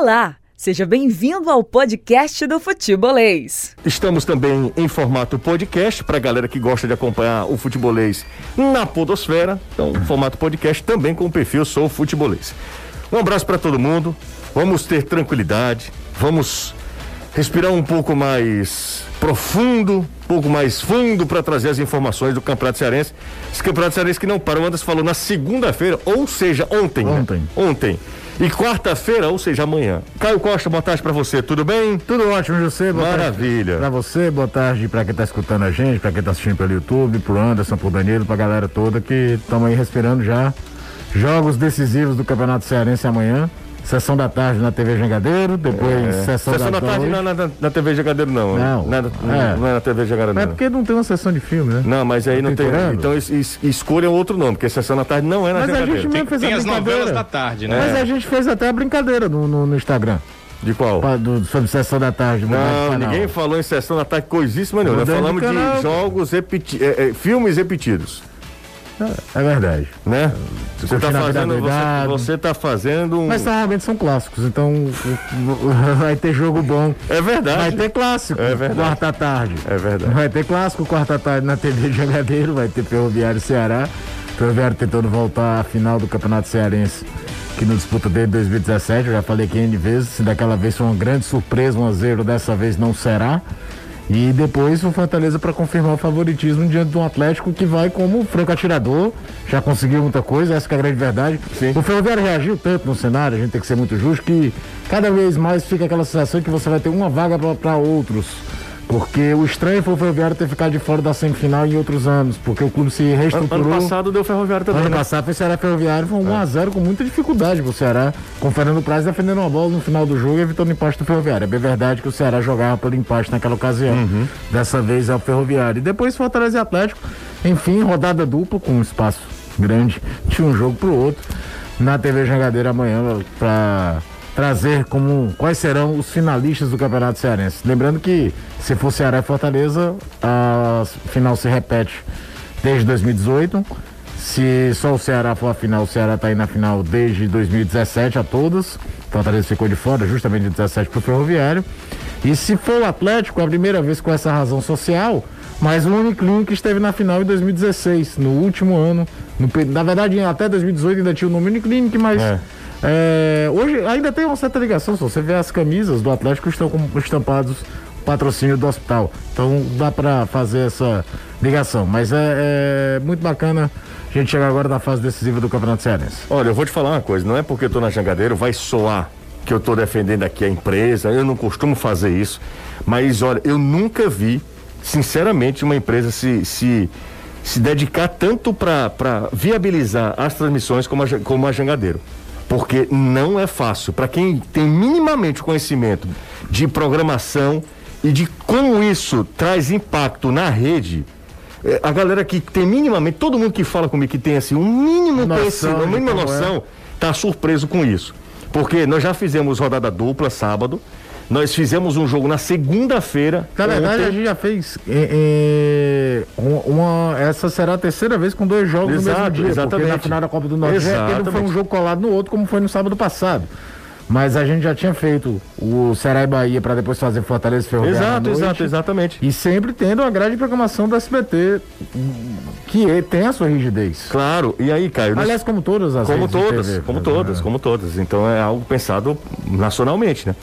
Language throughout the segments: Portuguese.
Olá, seja bem-vindo ao podcast do Futebolês. Estamos também em formato podcast para galera que gosta de acompanhar o futebolês na podosfera. Então, formato podcast também com o perfil Sou Futebolês. Um abraço para todo mundo. Vamos ter tranquilidade. Vamos respirar um pouco mais profundo, um pouco mais fundo para trazer as informações do Campeonato Cearense. Esse Campeonato Cearense que não para. O Anderson falou na segunda-feira, ou seja, ontem. né? Ontem. E quarta-feira, ou seja, amanhã. Caio Costa, boa tarde para você. Tudo bem? Tudo ótimo, José. Boa Maravilha. Pra você, boa tarde pra quem tá escutando a gente, pra quem tá assistindo pelo YouTube, pro Anderson, pro Danilo, pra galera toda que estamos aí respirando já. Jogos decisivos do Campeonato Cearense amanhã. Sessão da tarde na TV Jangadeiro, depois É. sessão, Sessão da tarde hoje. não é na, na, na TV Jogadeiro, não. Não. Não, é, É. não é na TV Jogadeiro, Mas é não. porque não tem uma sessão de filme, né? Não, mas aí não tem. Procurando? Então es, es, escolha outro nome, porque Sessão da Tarde não é na Mas a Jangadeiro. gente mesmo fez Tem a as novelas brincadeira. da tarde, né? Mas a gente fez até a brincadeira no, no, no Instagram. De qual? pra- do- sobre sessão da tarde. de Não, ninguém falou em Sessão da Tarde coisíssima nenhuma. Nós de falamos de canal. jogos repetidos, filmes repetidos, É verdade. né? Você tá vida fazendo, você, você tá fazendo um... Mas normalmente são clássicos, então vai ter jogo bom. É Vai verdade. ter clássico, É verdade. quarta tarde. É verdade. Vai ter clássico, quarta tarde na TV Jangadeiro, vai ter Ferroviário Ceará. Ferroviário tentando voltar à final do Campeonato Cearense, que não disputa desde 2017. Eu já falei aqui N vezes, se daquela vez foi uma grande surpresa, um a zero, dessa vez não será. E depois o Fortaleza para confirmar o favoritismo diante de um Atlético que vai como franco atirador, já conseguiu muita coisa, essa que é a grande verdade. Sim. O Ferroviário reagiu tanto no cenário, a gente tem que ser muito justo, que cada vez mais fica aquela sensação que você vai ter uma vaga para outros. Porque o estranho foi o Ferroviário ter ficado de fora da semifinal em outros anos, porque o clube se reestruturou. ano passado deu Ferroviário também, Ano né? passado foi Ceará Ferroviário, foi um 1x0 com muita dificuldade pro Ceará, com o Fernando Praz defendendo uma bola no final do jogo e evitando o empate do Ferroviário. É bem verdade que o Ceará jogava pelo empate naquela ocasião. Uhum. Dessa vez é o Ferroviário. E depois Fortaleza e Atlético, enfim, rodada dupla com um espaço grande de um jogo pro outro, na TV Jangadeira amanhã para trazer como quais serão os finalistas do Campeonato Cearense. Lembrando que se for Ceará e Fortaleza, a final se repete desde 2018. Se só o Ceará for a final, o Ceará está aí na final desde 2017 a todas. Fortaleza ficou de fora, justamente de 17 para o Ferroviário. E se for o Atlético, a primeira vez com essa razão social, mas o Uniclin que esteve na final em 2016, no último ano. No na verdade, até 2018 ainda tinha o nome Uniclinic, mas É. é, hoje ainda tem uma certa ligação. Se você vê as camisas do Atlético estão com estampados patrocínio do hospital. Então dá para fazer essa ligação. Mas é, é muito bacana a gente chegar agora na fase decisiva do Campeonato Cearense. Olha, eu vou te falar uma coisa, não é porque eu tô na Jangadeiro, vai soar que eu tô defendendo aqui a empresa, eu não costumo fazer isso, mas olha, eu nunca vi, sinceramente, uma empresa se, se, se dedicar tanto para viabilizar as transmissões como a, como a Jangadeiro. Porque não é fácil. Para quem tem minimamente conhecimento de programação e de como isso traz impacto na rede, é, a galera que tem minimamente, todo mundo que fala comigo que tem assim, um mínimo Noção conhecimento, uma mínima é. noção, tá surpreso com isso. Porque nós já fizemos rodada dupla sábado, nós fizemos um jogo na segunda-feira. Na verdade, a gente já fez é, é, uma, Essa será a terceira vez com dois jogos no mesmo Exato, dia. Porque na exatamente. final da Copa do Nordeste não foi um Exatamente. jogo colado no outro, como foi no sábado passado. Mas a gente já tinha feito o Ceará e Bahia para depois fazer Fortaleza e Ferroviário. à Exato, noite. exato, exatamente. E sempre tendo a grade de programação do SBT, que é- tem a sua rigidez. Claro, e aí, Caio? Aliás, como todas as Como todas, TV, como né? todas, como todas. Então é algo pensado nacionalmente, né?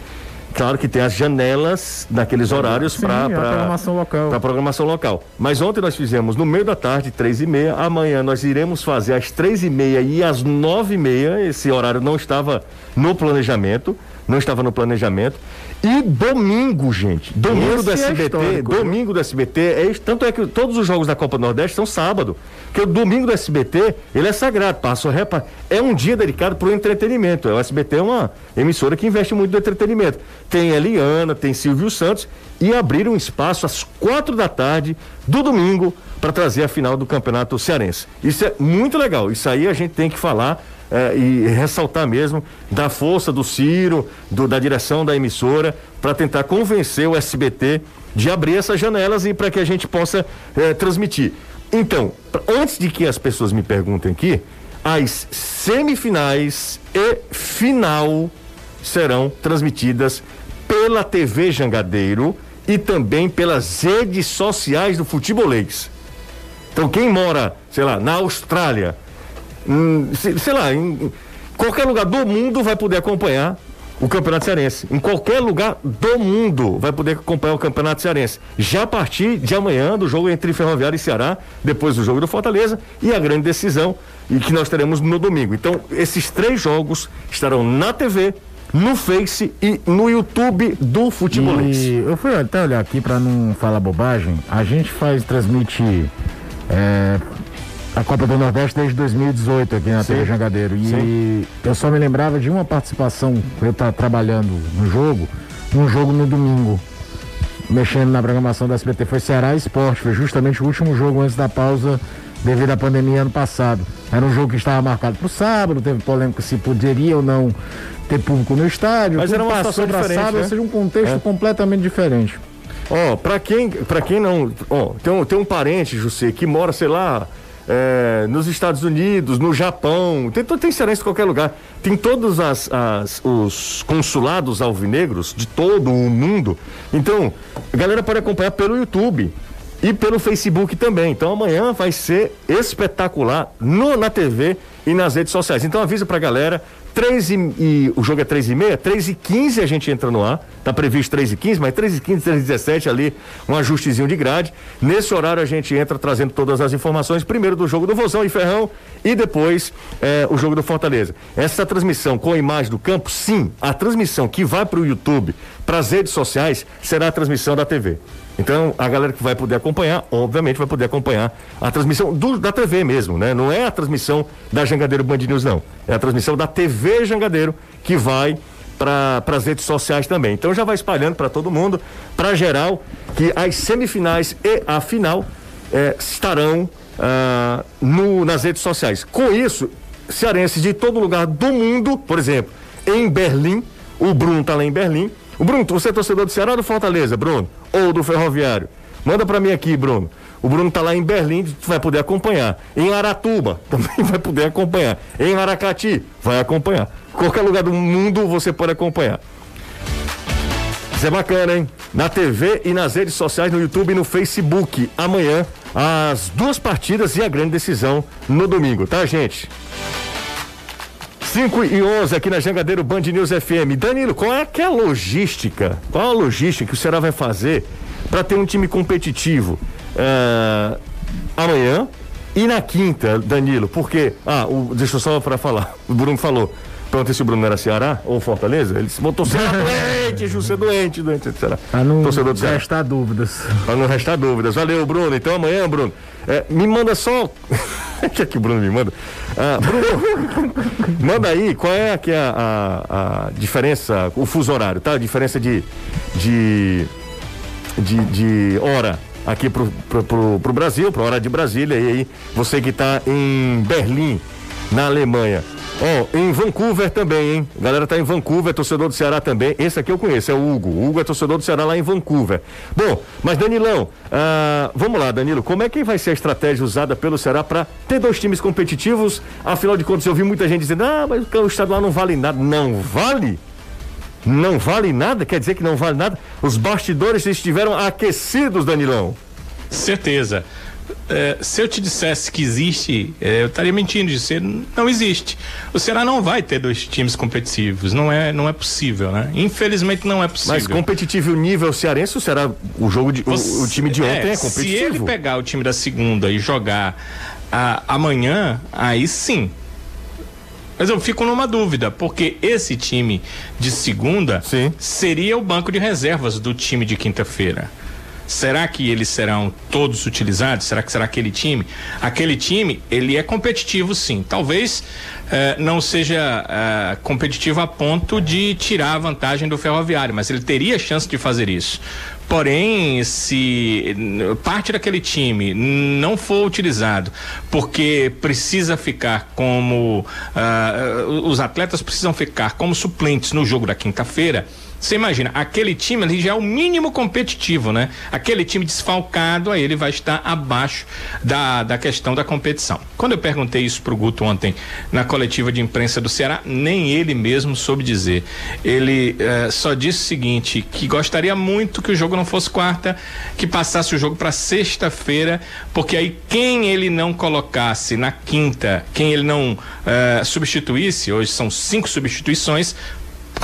Claro que tem as janelas naqueles horários para a programação local. Para programação local. Mas ontem nós fizemos no meio da tarde, três e meia. Amanhã nós iremos fazer às três e meia e às nove e meia. Esse horário não estava no planejamento. Não estava no planejamento. E domingo, gente. Domingo Esse do é SBT. viu? domingo do SBT. É, isso. tanto é que todos os jogos da Copa do Nordeste são sábado. Porque o domingo do SBT, ele é sagrado. Passou, repa, é um dia dedicado para o entretenimento. O SBT é uma emissora que investe muito no entretenimento. Tem Eliana, tem Silvio Santos. E abriram espaço às quatro da tarde do domingo para trazer a final do Campeonato Cearense. Isso é muito legal. Isso aí a gente tem que falar é, e ressaltar mesmo da força do Ciro, do- da direção da emissora, para tentar convencer o SBT de abrir essas janelas e para que a gente possa é, transmitir. Então, antes de que as pessoas me perguntem aqui, as semifinais e final serão transmitidas pela TV Jangadeiro e também pelas redes sociais do futebolês. Então quem mora, sei lá, na Austrália, hum, sei lá, em qualquer lugar do mundo vai poder acompanhar o Campeonato Cearense. Em qualquer lugar do mundo vai poder acompanhar o Campeonato Cearense. Já a partir de amanhã, do jogo entre Ferroviário e Ceará, depois do jogo do Fortaleza e a grande decisão e que nós teremos no domingo. Então, esses três jogos estarão na TV, no Face e no YouTube do Futebolês. E eu fui até olhar aqui para não falar bobagem. A gente faz, transmite é, a Copa do Nordeste desde 2018 aqui na. TV Jangadeiro. E Sim. eu só me lembrava de uma participação, eu estar trabalhando no jogo, um jogo no domingo, mexendo na programação da SBT. Foi Ceará Esporte, foi justamente o último jogo antes da pausa devido à pandemia ano passado. Era um jogo que estava marcado para o sábado, teve polêmica se poderia ou não ter público no estádio. Mas era uma situação diferente, sábado, né? ou seja, um contexto é. completamente diferente. Ó, oh, para quem, para quem não, ó, oh, tem um, tem um parente, José, que mora, sei lá, é, nos Estados Unidos, no Japão, tem, tem cearense em qualquer lugar. Tem todos as, as, os consulados alvinegros de todo o mundo. Então, a galera pode acompanhar pelo YouTube e pelo Facebook também. Então amanhã vai ser espetacular no, na TV e nas redes sociais. Então avisa pra galera, 3 e, e, o jogo é 3 e meia, 3 e 15 a gente entra no ar, tá previsto 3 e 15, mas 3 e 15, 3 e 17 ali, um ajustezinho de grade. Nesse horário a gente entra trazendo todas as informações, primeiro do jogo do Vozão e Ferrão e depois é, o jogo do Fortaleza. Essa transmissão com a imagem do campo, sim, a transmissão que vai para o YouTube, para as redes sociais, será a transmissão da TV. Então, a galera que vai poder acompanhar, obviamente, vai poder acompanhar a transmissão do, da TV mesmo, né? Não é a transmissão da Jangadeiro Band News, não. É a transmissão da TV Jangadeiro que vai para as redes sociais também. Então já vai espalhando para todo mundo, para geral, que as semifinais e a final é, estarão ah, no, nas redes sociais. Com isso, cearenses de todo lugar do mundo, por exemplo, em Berlim, o Bruno está lá em Berlim, o Bruno, você é torcedor do Ceará ou do Fortaleza, Bruno? Ou do Ferroviário? Manda para mim aqui, Bruno. O Bruno tá lá em Berlim, tu vai poder acompanhar. Em Aratuba, também vai poder acompanhar. Em Aracati, vai acompanhar. Qualquer lugar do mundo você pode acompanhar. Isso é bacana, hein? Na TV e nas redes sociais, no YouTube e no Facebook. Amanhã, as duas partidas e a grande decisão no domingo, tá, gente? 5 e 11 aqui na Jangadeiro Band News FM. Danilo, qual é, que é a logística? Qual é a logística que o Ceará vai fazer para ter um time competitivo uh, amanhã e na quinta, Danilo? Porque, ah, o, deixa eu só para falar. O Bruno falou. Perguntei se o Bruno era Ceará ou Fortaleza. Ele se botou Ceará doente, José doente, doente, etc. Para não Torcedor do restar dúvidas. Para não restar dúvidas. Valeu, Bruno. Então amanhã, Bruno, é, me manda só. O que é que o Bruno me manda? Ah, Bruno, manda aí qual é aqui a, a, a, diferença, o fuso horário, tá? A diferença de, de, de, de hora aqui pro, pro, pro, pro Brasil, pro hora de Brasília. E aí, você que está em Berlim, na Alemanha. Ó, oh, em Vancouver também, hein? A galera tá em Vancouver, torcedor do Ceará também. Esse aqui eu conheço, é o Hugo. O Hugo é torcedor do Ceará lá em Vancouver. Bom, mas Danilão, ah, vamos lá, Danilo, como é que vai ser a estratégia usada pelo Ceará para ter dois times competitivos? Afinal de contas, eu vi muita gente dizendo, ah, mas o estadual não vale nada. Não vale? Não vale nada? Quer dizer que não vale nada? Os bastidores estiveram aquecidos, Danilão. Certeza é, se eu te dissesse que existe, é, eu estaria mentindo de ser, não existe. O Ceará não vai ter dois times competitivos, não é, não é possível, né? Infelizmente não é possível. Mas competitivo nível cearense, será o jogo de, o, o, time de ontem é, é, competitivo? Se ele pegar o time da segunda e jogar a, amanhã, aí sim. Mas eu fico numa dúvida, porque esse time de segunda sim. seria o banco de reservas do time de quinta-feira. Será que eles serão todos utilizados? Será que será aquele time? Aquele time, ele é competitivo sim. Talvez eh, não seja eh, competitivo a ponto de tirar a vantagem do ferroviário, mas ele teria chance de fazer isso. Porém, se parte daquele time não for utilizado porque precisa ficar como uh, os atletas precisam ficar como suplentes no jogo da quinta-feira, Você imagina, aquele time ali já é o mínimo competitivo, né? Aquele time desfalcado, aí ele vai estar abaixo da, da questão da competição. Quando eu perguntei isso pro Guto ontem na coletiva de imprensa do Ceará, nem ele mesmo soube dizer. Ele eh, só disse o seguinte: que gostaria muito que o jogo não fosse quarta, que passasse o jogo para sexta-feira, porque aí quem ele não colocasse na quinta, quem ele não eh, substituísse, hoje são cinco substituições,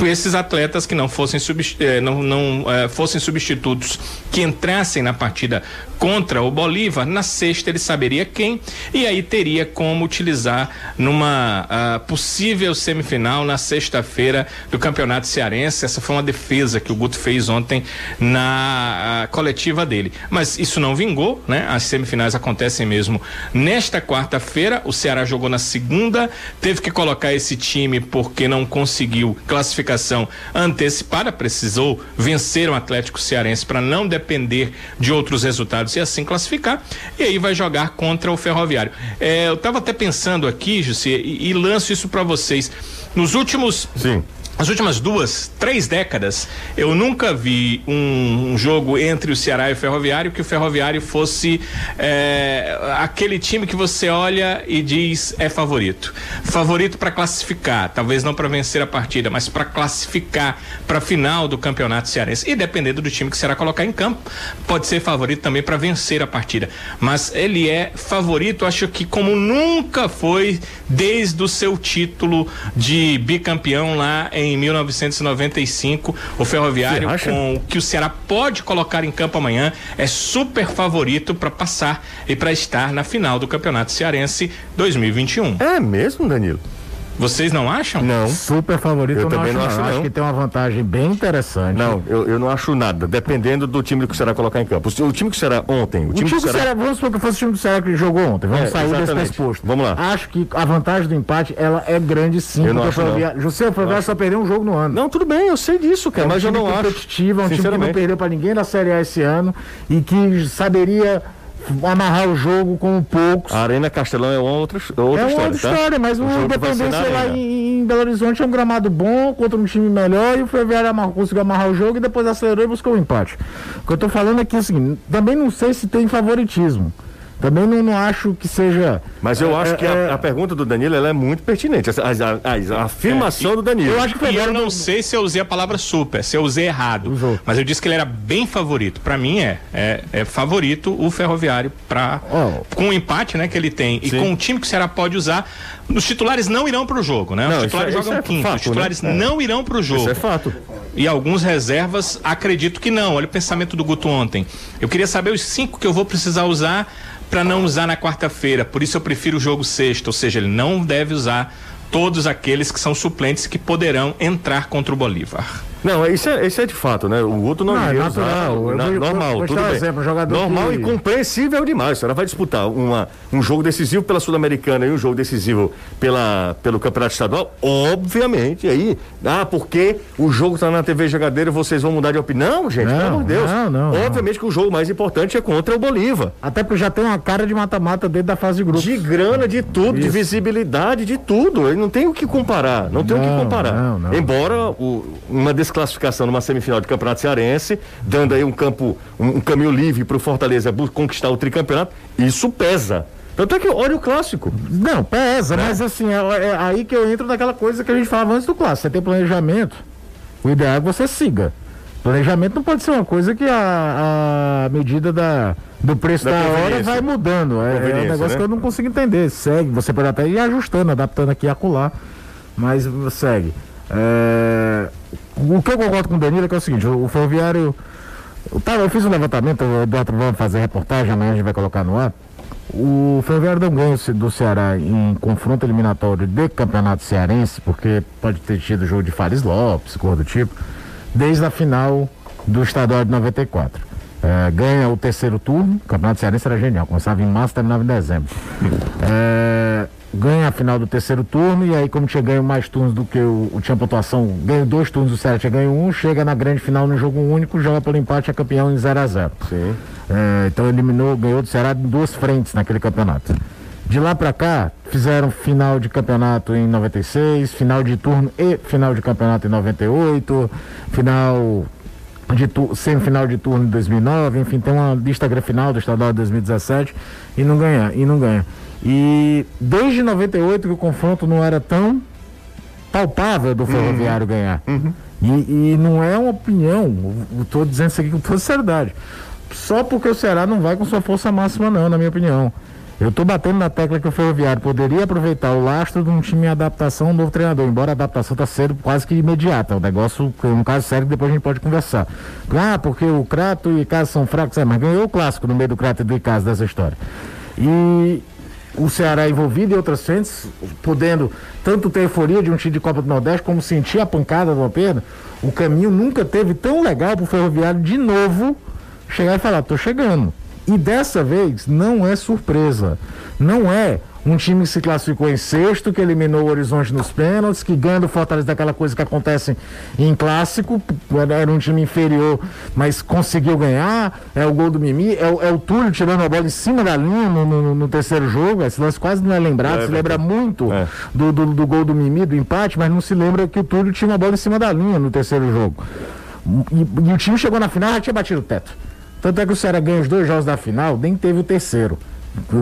esses atletas que não fossem, eh, não, não eh, fossem substitutos que entrassem na partida contra o Bolívar, na sexta ele saberia quem e aí teria como utilizar numa uh, possível semifinal na sexta-feira do Campeonato Cearense. Essa foi uma defesa que o Guto fez ontem na uh, coletiva dele. Mas isso não vingou, né? As semifinais acontecem mesmo nesta quarta-feira. O Ceará jogou na segunda, teve que colocar esse time porque não conseguiu classificação antecipada, precisou vencer o Atlético Cearense para não depender de outros resultados e assim classificar. E aí vai jogar contra o Ferroviário. É, eu estava até pensando aqui, José, e, e lanço isso para vocês. Nos últimos. Sim as últimas duas, três décadas, eu nunca vi um, um, jogo entre o Ceará e o Ferroviário que o Ferroviário fosse é, aquele time que você olha e diz é favorito. Favorito para classificar, talvez não para vencer a partida, mas para classificar para a final do Campeonato Cearense. E dependendo do time que será colocar em campo, pode ser favorito também para vencer a partida. Mas ele é favorito, acho que como nunca foi desde o seu título de bicampeão lá em em 1995. O Ferroviário, com o que o Ceará pode colocar em campo amanhã, é super favorito para passar e para estar na final do Campeonato Cearense 2021. É mesmo, Danilo? Vocês não acham? Não. Super favorito, eu, eu também não acho, não. acho que tem uma vantagem bem interessante. Não, eu, eu não acho nada, dependendo do time que o Ceará colocar em campo. O, time que o Ceará ontem. O, o time, time que o Ceará... Vamos supor que fosse o time do Ceará que jogou ontem. Vamos é, sair exatamente. desse pressuposto. Vamos lá. Acho que a vantagem do empate ela é grande sim. Eu não acho, não. José, o Ferroviário só perdeu um jogo no ano. Não, tudo bem, eu sei disso, cara. É um mas eu não acho. competitivo, é um time que não perdeu para ninguém na Série A esse ano e que saberia amarrar o jogo com poucos. A Arena Castelão é outra, outra é uma outra tá? história, mas o, o Independência lá em, em, Belo Horizonte é um gramado bom, contra um time melhor, e o Ferroviário amarrou, conseguiu amarrar o jogo e depois acelerou e buscou o um empate. O que eu tô falando aqui é o seguinte, também não sei se tem favoritismo. Também não, não acho que seja. Mas eu é, acho que é, a, a, pergunta do Danilo é muito pertinente. A, a, a afirmação é, do Danilo. Eu acho que e eu não sei se eu usei a palavra super, se eu usei errado. Usou. Mas eu disse que ele era bem favorito. Para mim é, é, é, favorito o Ferroviário para oh. com o empate, né, que ele tem Sim. e com o time que o Ceará pode usar. Os titulares não irão para o jogo, né? Os não, titulares isso, jogam isso quinto. Fato, Os titulares né? não irão para o jogo. Isso é fato. E alguns reservas acredito que não. Olha o pensamento do Guto ontem. Eu queria saber os cinco que eu vou precisar usar para não usar na quarta-feira. Por isso eu prefiro o jogo sexta, ou seja, ele não deve usar todos aqueles que são suplentes que poderão entrar contra o Bolívar. Não, isso é, isso é de fato, né? O Guto não, não é natural, na, normal, vou, tudo bem. Exemplo, jogador normal que... e compreensível demais. Ela vai disputar uma, um jogo decisivo pela Sul-Americana e um jogo decisivo pela, pelo Campeonato Estadual, obviamente. Aí, ah, porque o jogo está na TV Jogadeira e vocês vão mudar de opinião? Não, gente, não, pelo amor de Deus. Não, não, obviamente que o jogo mais importante é contra o Bolívar. Até porque já tem uma cara de mata-mata dentro da fase de grupo. De grana, de tudo, isso. de visibilidade, de tudo. Ele não tem o que comparar. Não tem o que comparar. Embora o, uma descrição classificação numa semifinal de campeonato cearense, dando aí um campo, um, um caminho livre para o Fortaleza conquistar o tricampeonato, isso pesa. Tanto é que olha o clássico. Não, pesa, né? mas assim, é, é, aí que eu entro naquela coisa que a gente falava antes do clássico. Você tem planejamento, o ideal é que você siga. Planejamento não pode ser uma coisa que a, a medida da, do preço da, da hora vai mudando. É, é um negócio né? que eu não consigo entender. Segue, você pode até ir ajustando, adaptando aqui e acolá, mas segue. É, o que eu concordo com o Danilo é que é o seguinte, o, o ferroviário. Tá, eu fiz um levantamento, o Eduardo vai fazer reportagem, amanhã a gente vai colocar no ar. O Ferroviário não ganha do Ceará em confronto eliminatório de campeonato cearense, porque pode ter tido jogo de Fares Lopes, cor do tipo, desde a final do estadual de 94. É, ganha o terceiro turno, o campeonato cearense era genial, começava em março terminava em dezembro. É, ganha a final do terceiro turno e aí como tinha ganho mais turnos do que o, o tinha pontuação, ganhou dois turnos, o Ceará tinha ganho um, chega na grande final no jogo único, joga pelo empate, é campeão em 0 a 0 Sim. É, então eliminou, ganhou do Ceará em duas frentes naquele campeonato. De lá para cá, fizeram final de campeonato em 96, final de turno e final de campeonato em 98, final de tu, semifinal de turno em 2009, enfim, tem uma lista final do estadual de 2017 e não ganha, e não ganha. E desde 98 que o confronto não era tão palpável do ferroviário uhum. ganhar. Uhum. E, e, não é uma opinião, estou dizendo isso aqui com toda seriedade. Só porque o Ceará não vai com sua força máxima, não, na minha opinião. Eu estou batendo na tecla que o Ferroviário poderia aproveitar o lastro de um time em adaptação, um novo treinador, embora a adaptação está sendo quase que imediata. O negócio é um caso sério que depois a gente pode conversar. Ah, porque o Crato e o Icasa são fracos, é, mas ganhou o clássico no meio do Crato e do Icasa dessa história. E o Ceará envolvido em outras frentes, podendo tanto ter euforia de um time de Copa do Nordeste, como sentir a pancada de uma perda, o caminho nunca teve tão legal para o Ferroviário de novo chegar e falar, tô chegando. E dessa vez não é surpresa. Não é um time que se classificou em sexto, que eliminou o Horizonte nos pênaltis, que ganha do Fortaleza daquela coisa que acontece em clássico, era um time inferior, mas conseguiu ganhar, é o gol do Mimi, é, é o Túlio tirando a bola em cima da linha no, no, no terceiro jogo, esse lance quase não é lembrado, é, se lembra muito é. do, do, do, gol do Mimi, do empate, mas não se lembra que o Túlio tinha uma bola em cima da linha no terceiro jogo. E, e o time chegou na final já tinha batido o teto. Tanto é que o Ceará ganha os dois jogos da final, nem teve o terceiro.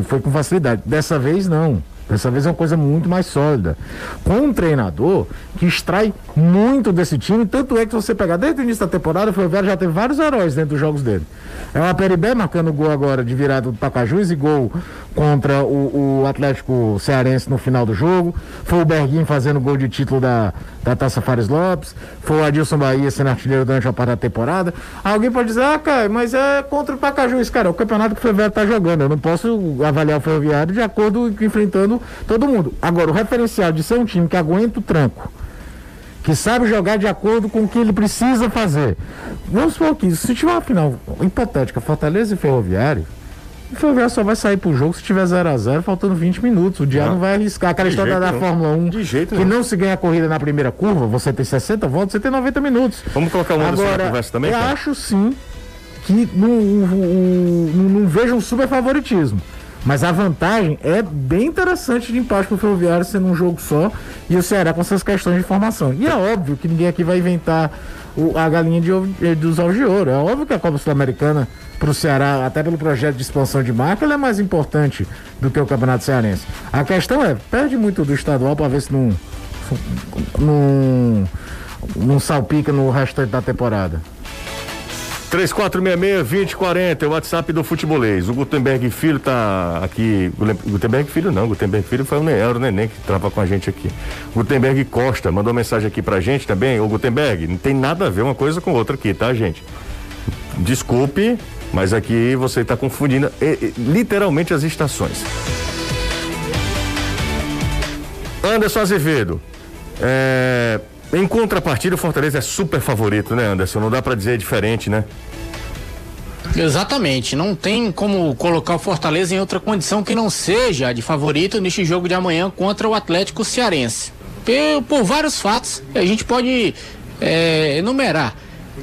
Foi com facilidade. Dessa vez não. Dessa vez é uma coisa muito mais sólida. Com um treinador que extrai muito desse time, tanto é que você pegar desde o início da temporada, o Ferroviário já teve vários heróis dentro dos jogos dele. É uma Peribé marcando gol agora de virada do Pacajus e gol contra o, o, Atlético Cearense no final do jogo. Foi o Berguinho fazendo gol de título da, da Taça Fares Lopes. Foi o Adilson Bahia sendo artilheiro durante a parte da temporada. Alguém pode dizer, ah, cara, mas é contra o Pacajus. Cara, é o campeonato que o Ferroviário está jogando. Eu não posso avaliar o Ferroviário de acordo com enfrentando todo mundo. Agora, o referencial de ser um time que aguenta o tranco que sabe jogar de acordo com o que ele precisa fazer. Vamos supor que se tiver uma final hipotética, Fortaleza e Ferroviário, o Ferroviário só vai sair pro jogo se tiver 0 a 0 faltando 20 minutos. O Diário não. não vai arriscar. Aquela de história da, Fórmula 1, de jeito que não. não se ganha a corrida na primeira curva, você tem 60 voltas, você tem 90 minutos. Vamos colocar um Agora, na conversa também? Eu cara? acho sim que não, não, não, não vejo um super favoritismo. Mas a vantagem é bem interessante de empate para o Ferroviário sendo um jogo só e o Ceará com essas questões de formação. E é óbvio que ninguém aqui vai inventar o, a galinha de, eh, dos ovos de ouro. É óbvio que a Copa Sul-Americana para o Ceará, até pelo projeto de expansão de marca, ela é mais importante do que o Campeonato Cearense. A questão é, perde muito do estadual para ver se não, não, não salpica no restante da temporada. 3466-2040, é o WhatsApp do Futebolês. O Gutenberg Filho tá aqui. Gutenberg Filho não, Gutenberg Filho foi o Nero, o neném que trava com a gente aqui. Gutenberg Costa mandou mensagem aqui pra gente também. Ô Gutenberg, não tem nada a ver uma coisa com outra aqui, tá, gente? Desculpe, mas aqui você está confundindo literalmente as estações. Anderson Azevedo. É, em contrapartida, o Fortaleza é super favorito, né, Anderson? Não dá para dizer diferente, né? Exatamente, não tem como colocar o Fortaleza em outra condição que não seja de favorito neste jogo de amanhã contra o Atlético Cearense. Por, por vários fatos, a gente pode é, enumerar.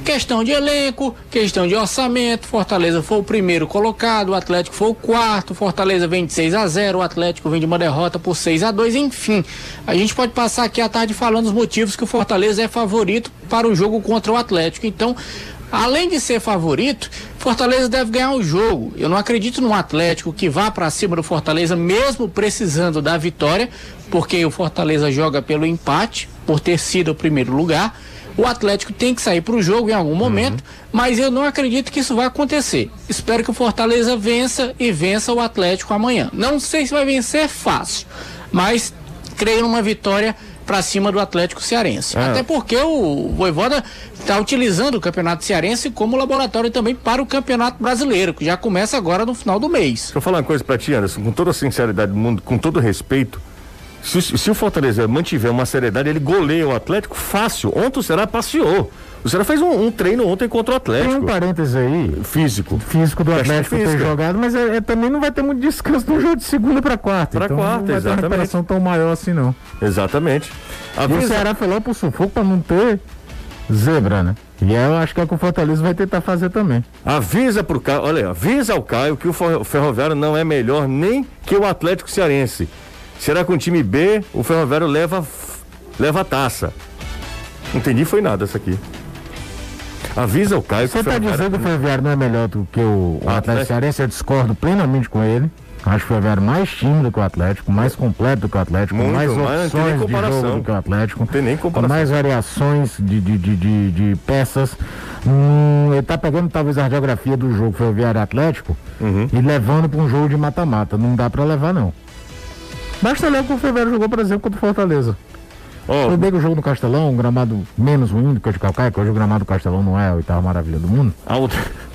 Questão de elenco, questão de orçamento. Fortaleza foi o primeiro colocado, o Atlético foi o quarto. Fortaleza vem de 6 a 0 o Atlético vem de uma derrota por 6 a 2 Enfim, a gente pode passar aqui à tarde falando os motivos que o Fortaleza é favorito para o jogo contra o Atlético. Então, além de ser favorito, Fortaleza deve ganhar o jogo. Eu não acredito num Atlético que vá para cima do Fortaleza, mesmo precisando da vitória, porque o Fortaleza joga pelo empate, por ter sido o primeiro lugar. O Atlético tem que sair para o jogo em algum momento, uhum. mas eu não acredito que isso vai acontecer. Espero que o Fortaleza vença e vença o Atlético amanhã. Não sei se vai vencer fácil, mas creio numa vitória para cima do Atlético Cearense. É. Até porque o Voivoda está utilizando o Campeonato Cearense como laboratório também para o Campeonato Brasileiro, que já começa agora no final do mês. Deixa eu falar uma coisa para ti, Anderson, com toda a sinceridade do mundo, com todo respeito. Se, se, o Fortaleza mantiver uma seriedade, ele goleia o Atlético fácil. Ontem o Ceará passeou. O Ceará fez um, um, treino ontem contra o Atlético. Tem um parênteses aí. Físico. Físico do Atlético ter jogado, mas é, é, também não vai ter muito descanso no jogo de segunda para quarta. Para então quarta, não vai exatamente. Ter uma recuperação tão maior assim, não. Exatamente. A e o Ceará foi lá pro sufoco para não ter zebra, né? E eu acho que é o que o Fortaleza vai tentar fazer também. Avisa pro Caio, olha, avisa ao Caio que o Ferroviário não é melhor nem que o Atlético Cearense. Será que o time B, o Ferroviário leva leva a taça. Não entendi foi nada isso aqui. Avisa o Caio Você está dizendo que o Ferroviário não é melhor do que o, o Atlético Cearense? Eu discordo plenamente com ele. Acho que o Ferroviário mais tímido que o Atlético, mais completo do que o Atlético, Muito, mais opções de jogo do que o Atlético, não tem nem comparação. mais variações de, de, de, de, de peças. Hum, ele está pegando talvez a radiografia do jogo Ferroviário Atlético uhum. e levando para um jogo de mata-mata. Não dá para levar, não. Basta ler o que o Ferroviário jogou, por exemplo, contra o Fortaleza. Oh. Foi bem o jogo no Castelão, um gramado menos ruim do que o de Calcaia, que hoje o gramado do Castelão não é a oitava maravilha do mundo. Aldo.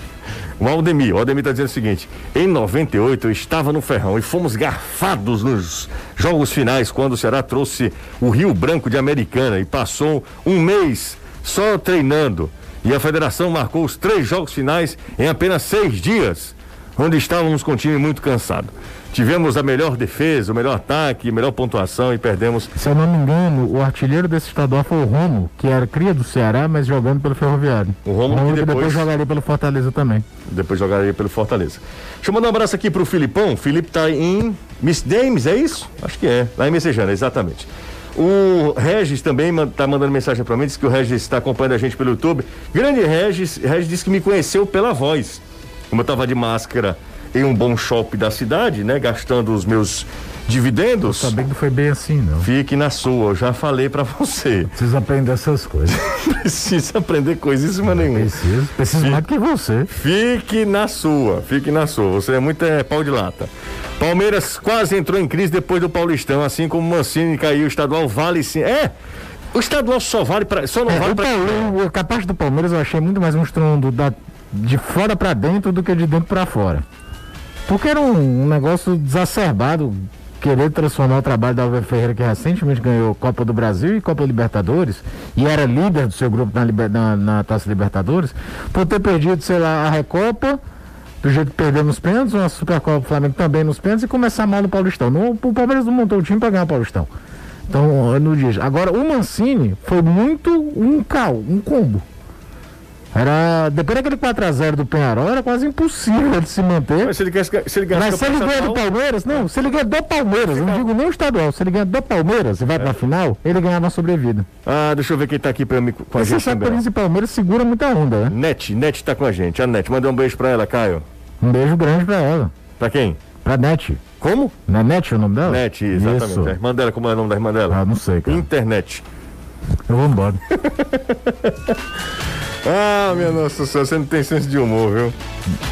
O Aldemir, o Aldemir está dizendo o seguinte: em 98 eu estava no Ferrão e fomos garfados nos jogos finais quando o Ceará trouxe o Rio Branco de Americana e passou um mês só treinando. E a federação marcou os três jogos finais em apenas seis dias, onde estávamos com o time muito cansado. Tivemos a melhor defesa, o melhor ataque, a melhor pontuação e perdemos. Se eu não me engano, o artilheiro desse estadual foi o Romo, que era cria do Ceará, mas jogando pelo Ferroviário. O Romo, que depois... depois jogaria pelo Fortaleza também. Depois jogaria pelo Fortaleza. Deixa eu mandar um abraço aqui pro Filipão. O Felipe tá em Miss James, é isso? Acho que é. Lá em Messejana, exatamente. O Regis também está mandando mensagem para mim, diz que o Regis está acompanhando a gente pelo YouTube. Grande Regis, Regis disse que me conheceu pela voz. Como eu estava de máscara em um bom shopping da cidade, né? Gastando os meus dividendos. Eu sabia que foi bem assim, não. Fique na sua, eu já falei para você. Precisa aprender essas coisas. Precisa aprender coisíssima nenhuma. Preciso, preciso mais que você. Fique na sua, fique na sua. Você é muito é, pau de lata. Palmeiras quase entrou em crise depois do Paulistão, assim como Mancini caiu, o estadual vale sim. É, o estadual só vale para só não é, vale o capaz do Palmeiras eu achei muito mais um estrondo da de fora para dentro do que de dentro para fora. Porque era um, um negócio desacerbado querer transformar o trabalho da Alves Ferreira, que recentemente ganhou Copa do Brasil e Copa Libertadores, e era líder do seu grupo na, na, na Taça Libertadores, por ter perdido, sei lá, a Recopa, do jeito que perdemos nos pênaltis, uma Supercopa do Flamengo também nos pênaltis, e começar mal no Paulistão. No, o Palmeiras não montou o time para ganhar o Paulistão. Então, no dia. Agora, o Mancini foi muito um cal, um combo. Era, depois daquele 4x0 do Penharol, era quase impossível de se manter. Mas se ele ganha, se ele Mas se ele ganha do Palmeiras, não, se ele ganha do Palmeiras, não digo nem o estadual, se ele ganha do Palmeiras e vai é. pra final, ele ganha uma sobrevida. Ah, deixa eu ver quem tá aqui pra mim, com a Você gente. Que o Palmeiras segura muita onda, né? Net, Net tá com a gente. A Net, manda um beijo pra ela, Caio. Um beijo grande pra ela. Pra quem? Pra Net. Como? Não é Net o nome dela? Net, exatamente. Isso. A irmã dela, como é o nome da irmã dela? Ah, não sei, cara. Internet. Eu vou embora. Ah, minha nossa senhora, você não tem senso de humor, viu?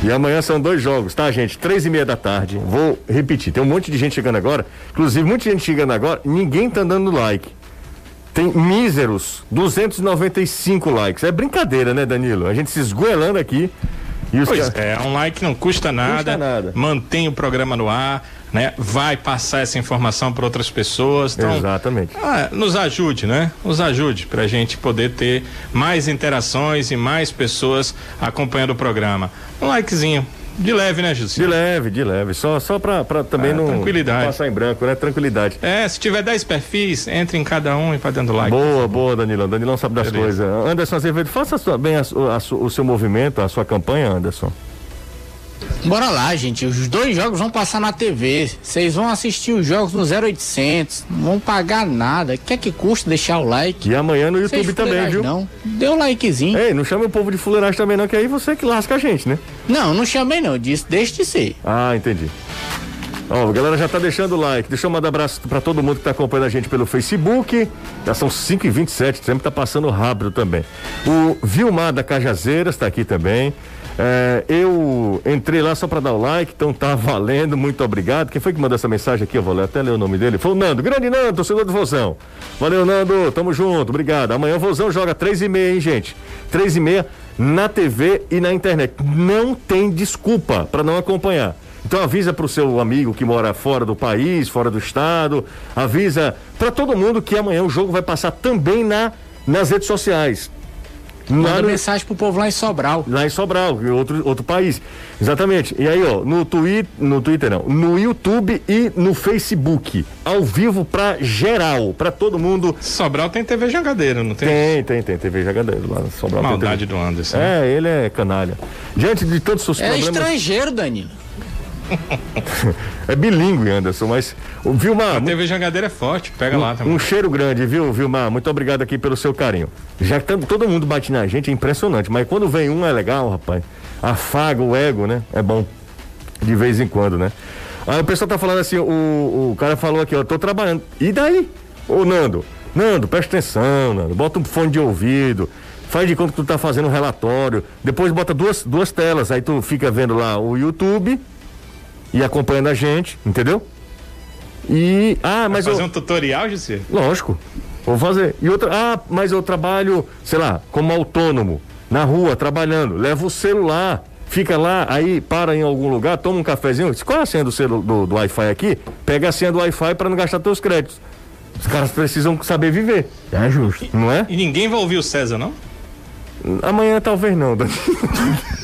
E amanhã são dois jogos, tá, gente? Três e meia da tarde. Vou repetir, tem um monte de gente chegando agora. Inclusive, muita gente chegando agora, ninguém tá dando like. Tem míseros 295 likes. É brincadeira, né, Danilo? A gente se esgoelando aqui. E os pois é, um like não custa nada, custa nada. Mantém o programa no ar né, vai passar essa informação para outras pessoas. Então, Exatamente. Ah, nos ajude, né? Nos ajude para a gente poder ter mais interações e mais pessoas acompanhando o programa. Um likezinho. De leve, né, José? De leve, de leve. Só, só para também ah, não, tranquilidade. passar em branco, né? Tranquilidade. É, se tiver 10 perfis, entre em cada um e vai dando like. Boa, boa, Danilão. Danilão sabe das Beleza. coisas. Anderson Azevedo, faça sua, bem a, a, o seu movimento, a sua campanha, Anderson. Bora lá, gente. Os dois jogos vão passar na TV. Vocês vão assistir os jogos no 0800. Não vão pagar nada. Quer que custa deixar o like? E amanhã no YouTube também, viu? Não. Dê um likezinho. Ei, não chame o povo de fuleiragem também, não, que aí você que lasca a gente, né? Não, não chamei, não. Disse, deixe de ser. Ah, entendi. Ó, a galera já tá deixando o like. Deixa eu mandar abraço para todo mundo que tá acompanhando a gente pelo Facebook. Já são 5 e 27 sempre tá passando rápido também. O Vilmar da Cajazeiras tá aqui também. É, eu entrei lá só para dar o like, então tá valendo, muito obrigado. Quem foi que mandou essa mensagem aqui? Eu vou ler, até ler o nome dele. Foi o Nando, grande Nando, torcedor do Vozão. Valeu, Nando, tamo junto, obrigado. Amanhã o Vozão joga três e meia, hein, gente? Três e meia na TV e na internet. Não tem desculpa para não acompanhar. Então avisa para o seu amigo que mora fora do país, fora do estado, avisa para todo mundo que amanhã o jogo vai passar também na nas redes sociais. Manda no, mensagem pro povo lá em Sobral. Lá em Sobral, outro, outro país. Exatamente. E aí, ó, no Twitter, no Twitter não, no YouTube e no Facebook, ao vivo pra geral, pra todo mundo. Sobral tem TV Jangadeiro, não tem? Tem, tem, tem TV Jangadeiro lá. Sobral Maldade do Anderson. É, ele é canalha. Diante de todos os seus é problemas. É estrangeiro, Danilo. é bilíngue, Anderson, mas. O Vilmar. A TV Jangadeira é forte, pega um, lá também. Um cheiro grande, viu, Vilmar? Muito obrigado aqui pelo seu carinho. Já que todo mundo bate na gente, é impressionante, mas quando vem um é legal, rapaz. Afaga o ego, né? É bom. De vez em quando, né? Aí o pessoal tá falando assim, o, o cara falou aqui, ó, tô trabalhando. E daí? Ô, Nando, Nando, presta atenção, Nando, bota um fone de ouvido faz de conta que tu tá fazendo um relatório, depois bota duas, duas telas, aí tu fica vendo lá o YouTube e acompanhando a gente, entendeu? E. Ah, mas. Vai fazer eu, um tutorial, José? Lógico. Vou fazer. E outra. Ah, mas eu trabalho, sei lá, como autônomo, na rua, trabalhando. Leva o celular. Fica lá, aí para em algum lugar, toma um cafezinho. Diz, qual é a senha do, do, do Wi-Fi aqui? Pega a senha do Wi-Fi para não gastar teus créditos. Os caras precisam saber viver. É justo. Não é? E ninguém vai ouvir o César, não? Amanhã talvez não.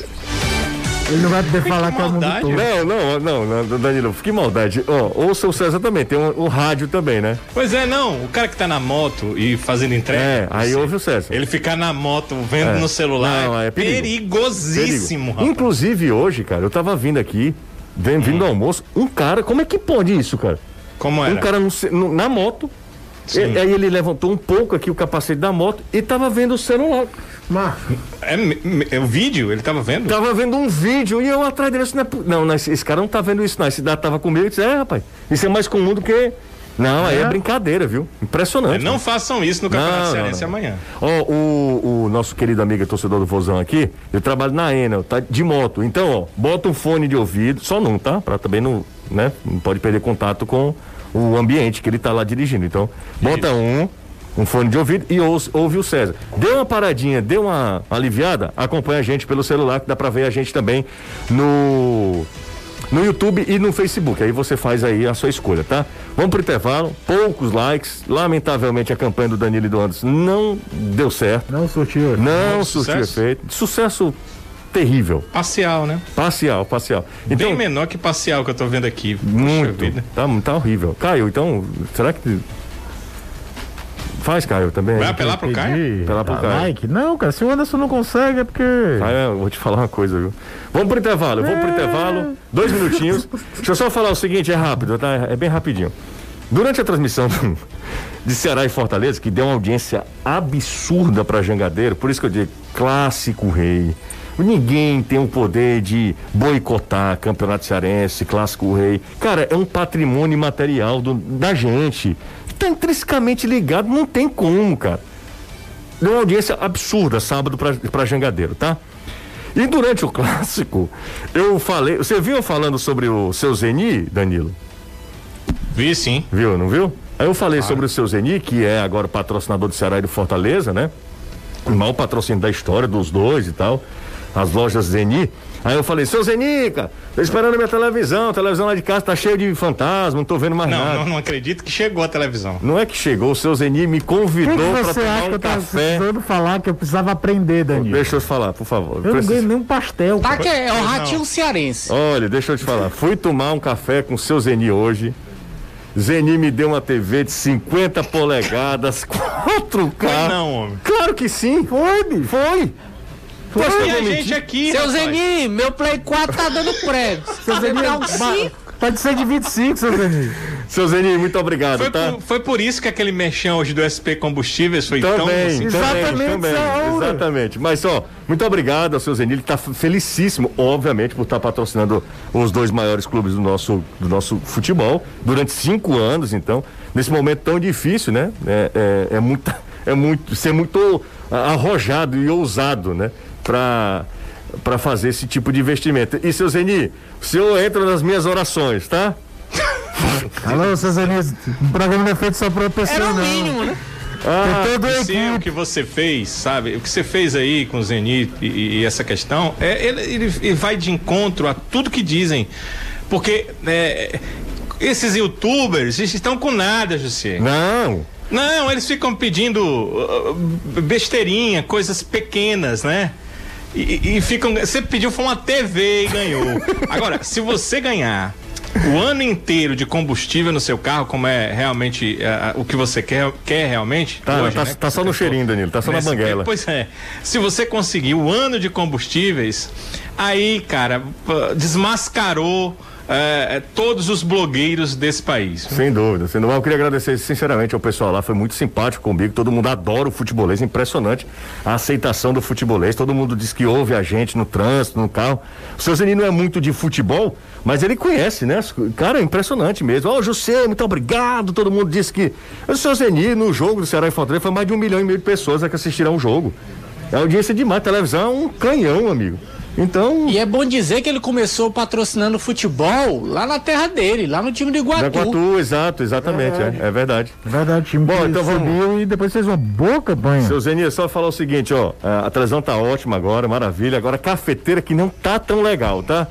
Ele não vai poder falar que é o mundo todo. Não, não, não, não, Danilo, fique maldade. Ó, oh, ouça o César também, tem um, o rádio também, né? Pois é, não. O cara que tá na moto e fazendo entrega. É, aí ouve o César. Ele ficar na moto vendo é. no celular. Não, é perigo. perigosíssimo, perigo. Inclusive hoje, cara, eu tava vindo aqui, vindo hum. do almoço, um cara, como é que pode isso, cara? Como é? Um cara no, no, na moto, e, aí ele levantou um pouco aqui o capacete da moto e tava vendo o celular. Mas... É, é o vídeo? Ele tava vendo? Tava vendo um vídeo e eu atrás dele. Não, é, não, não esse, esse, cara não tá vendo isso, não. Esse dado tava comigo e disse: É, rapaz, isso é mais comum do que. Não, aí é, é brincadeira, viu? Impressionante. não façam isso no Campeonato Cearense amanhã. Ó, oh, o, o nosso querido amigo torcedor do Vozão aqui, ele trabalha na Enel, tá de moto. Então, ó, bota um fone de ouvido, só não, tá? Pra também não, né? Não pode perder contato com o ambiente que ele tá lá dirigindo. Então, bota um um fone de ouvido e ouve, ouve o César. Deu uma paradinha, deu uma aliviada, acompanha a gente pelo celular, que dá para ver a gente também no no YouTube e no Facebook. Aí você faz aí a sua escolha, tá? Vamos pro intervalo, poucos likes. Lamentavelmente a campanha do Danilo e do Anderson não deu certo. Não surtiu. Não, não surtiu efeito. Sucesso terrível. Parcial, né? Parcial, parcial. Então, Bem menor que parcial que eu tô vendo aqui. Muito. Tá, tá horrível. Caio, então, será que Faz, Caio, também. Vai apelar pro Caio? Apelar pro Caio. Mike? Não, cara, se o Anderson não consegue é porque. Caio, eu vou te falar uma coisa, viu? Vamos pro intervalo, vamos pro intervalo. Dois minutinhos. Deixa eu só falar o seguinte, é rápido, tá? É bem rapidinho. Durante a transmissão de Ceará e Fortaleza, que deu uma audiência absurda para Jangadeiro, por isso que eu digo clássico rei. Ninguém tem o poder de boicotar campeonato cearense, clássico rei. Cara, é um patrimônio material do, da gente tá intrinsecamente ligado, não tem como, cara. Deu uma audiência absurda sábado para Jangadeiro, tá? E durante o clássico, eu falei. Você viu falando sobre o seu Zeni, Danilo? Vi sim. Viu, não viu? Aí eu falei claro. sobre o seu Zeni, que é agora patrocinador do Ceará e do Fortaleza, né? O maior patrocínio da história dos dois e tal. As lojas Zeni. Aí eu falei, seu Zenica, tô esperando a minha televisão, a televisão lá de casa tá cheia de fantasma, não tô vendo mais não, nada. Não, não acredito que chegou a televisão. Não é que chegou, o seu Zeni me convidou para tomar um eu café. Eu falar que eu precisava aprender, Danilo. Deixa eu te falar, por favor. Eu, não ganhei nem um pastel. Tá que é, é o ratinho cearense. Olha, deixa eu te falar, fui tomar um café com o seu Zeni hoje. Zeni me deu uma TV de 50 polegadas, 4K. Não, homem. Claro que sim. Foi, foi. Tem a gente aqui. Seu Zeni, meu Play 4 tá dando prego. Seu Zeni, um 5. Pode ser de 25, seu Zeni. Seu Zeni, muito obrigado, foi tá? Por, foi por isso que aquele mexão hoje do SP Combustíveis foi também, tão assim. Exatamente, também, exatamente. Mas, ó, muito obrigado ao seu Zeni, ele tá felicíssimo, obviamente, por estar tá patrocinando os dois maiores clubes do nosso, do nosso futebol durante cinco anos, então, nesse momento tão difícil, né? É, é, é muito, é muito, ser muito arrojado e ousado, né? Para para fazer esse tipo de investimento. E seu Zeni, o senhor entra nas minhas orações, tá? Alô, seu Zeni, o programa não é feito só para uma pessoa, Era o mínimo, né? Ah, sim, o que você fez, sabe? O que você fez aí com o Zenit e, e essa questão, é, ele, ele, vai de encontro a tudo que dizem. Porque é, esses youtubers estão com nada, José. Não. Não, eles ficam pedindo uh, besteirinha, coisas pequenas, né? E, e ficam. Você pediu foi uma TV e ganhou. Agora, se você ganhar o ano inteiro de combustível no seu carro, como é realmente uh, o que você quer, quer realmente. Tá, hoje, tá, né? tá só no cheirinho, Danilo, tá só na banguela. Pois é. Se você conseguir o ano de combustíveis, aí, cara, desmascarou é, é, todos os blogueiros desse país. Sem dúvida, sem dúvida. Eu queria agradecer sinceramente ao pessoal lá, foi muito simpático comigo. Todo mundo adora o futebolês, impressionante a aceitação do futebolês. Todo mundo diz que ouve a gente no trânsito, no carro. O seu Zeni não é muito de futebol, mas ele conhece, né? Cara, é impressionante mesmo. Ó, oh, José, muito obrigado. Todo mundo disse que o seu Zeni no jogo do Ceará e Fortaleza foi mais de um milhão e meio de pessoas que assistiram o jogo. É audiência demais. Televisão é um canhão, amigo. Então. E é bom dizer que ele começou patrocinando futebol lá na terra dele, lá no time do Iguatu. Iguatu, exato, exatamente, é, é, é verdade. É verdade, time bom, então vamos... e depois fez uma boa campanha. Seu Zeni, só falar o seguinte, ó, a televisão tá ótima agora, maravilha, agora a cafeteira que não tá tão legal, tá?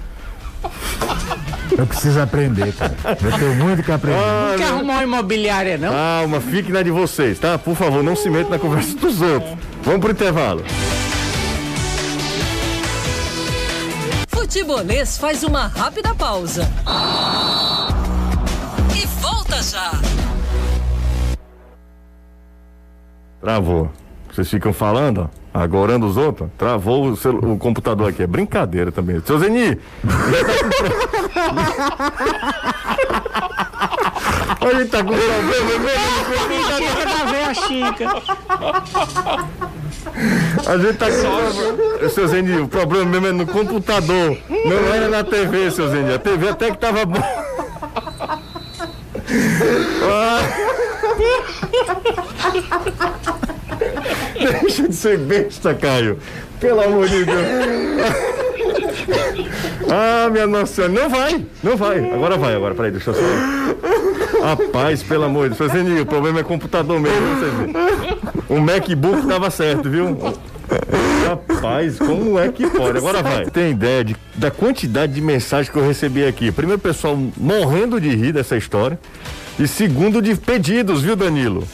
Eu preciso aprender, cara. Eu tenho muito que aprender. Ah, não quer arrumar uma imobiliária, não? Calma, fique na de vocês, tá? Por favor, não se meta na conversa dos outros. Vamos pro intervalo. Futebolês faz uma rápida pausa. E volta já. Travou. Vocês ficam falando, ó, agorando os outros, travou o, celu- o computador aqui. É brincadeira também. Seu Zeni! a gente tá com problema Chica da véia Chica. A gente tá com Seu Zeni, o problema mesmo é no computador. Não era na TV, seu Zeni. A TV até que tava bom. Deixa de ser besta, Caio. Pelo amor de Deus. Ah, minha nossa, não vai, não vai. Agora vai, agora, peraí, deixa eu só. Rapaz, pelo amor de Deus, o problema é computador mesmo, você vê. O MacBook tava certo, viu? Rapaz, como é que pode? Agora vai. Tem ideia de, da quantidade de mensagens que eu recebi aqui? Primeiro, pessoal morrendo de rir dessa história. E segundo, de pedidos, viu, Danilo?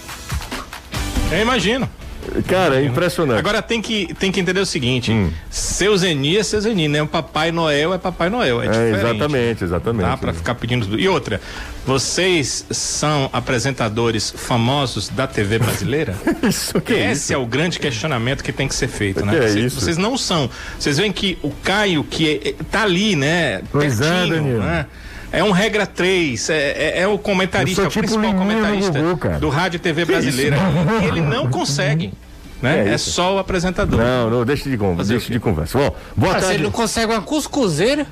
Eu imagino. Cara, é impressionante. Agora tem que, tem que entender o seguinte: hum. seu Zeni é seu Zeni, né? O Papai Noel é Papai Noel. É, é exatamente, exatamente. Dá pra ficar pedindo. E outra, vocês são apresentadores famosos da TV brasileira? isso que é Esse isso? é o grande questionamento que tem que ser feito, que né? É vocês, isso? vocês não são. Vocês veem que o Caio, que é, tá ali, né? Pois é, pertinho, Danilo. né? É um regra 3, é, é, é o comentarista, Eu o tipo principal comentarista cara. do rádio e TV brasileira. E ele não consegue. Né? É É, só o apresentador. Não, não, deixa de conversa. Deixa de conversa. Bom, boa Ah, se tarde. ele não consegue uma cuscuzeira,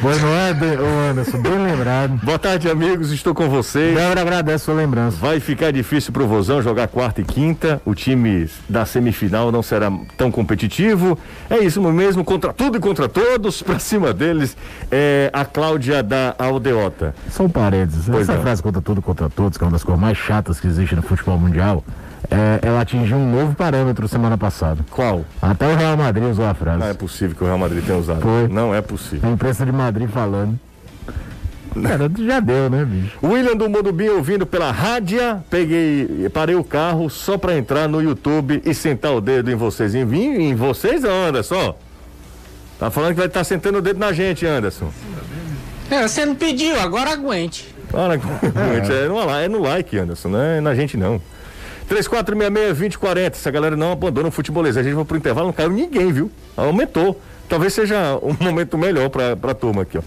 Pois não é, Dan- ô Anderson, bem lembrado. Boa tarde, amigos. Estou com vocês. Débora agradece a sua lembrança. Vai ficar difícil pro Vozão jogar quarta e quinta. O time da semifinal não será tão competitivo. É isso mesmo, contra tudo e contra todos, pra cima deles. É a Cláudia da Aldeota. São parênteses. Pois Essa é. frase contra tudo, contra todos, que é uma das coisas mais chatas que existe no futebol mundial, é, ela atingiu um novo parâmetro semana passada. Qual? Até o Real Madrid usou a frase. Não é possível que o Real Madrid tenha usado. Foi. Não é possível. A imprensa de Madrid falando. Cara, já deu, né, bicho? William do Modubim ouvindo pela rádia. Peguei, parei o carro só pra entrar no YouTube e sentar o dedo em vocês. Em, em vocês, Anderson? Tá falando que vai estar sentando o dedo na gente, Anderson. é, você não pediu, agora aguente. Para com é. no, la- é no like, Anderson, não é na gente não. 3466-2040, essa galera não abandona o futebolês. A gente vai pro intervalo, não caiu ninguém, viu? Aumentou. Talvez seja um momento melhor pra, pra turma aqui, ó.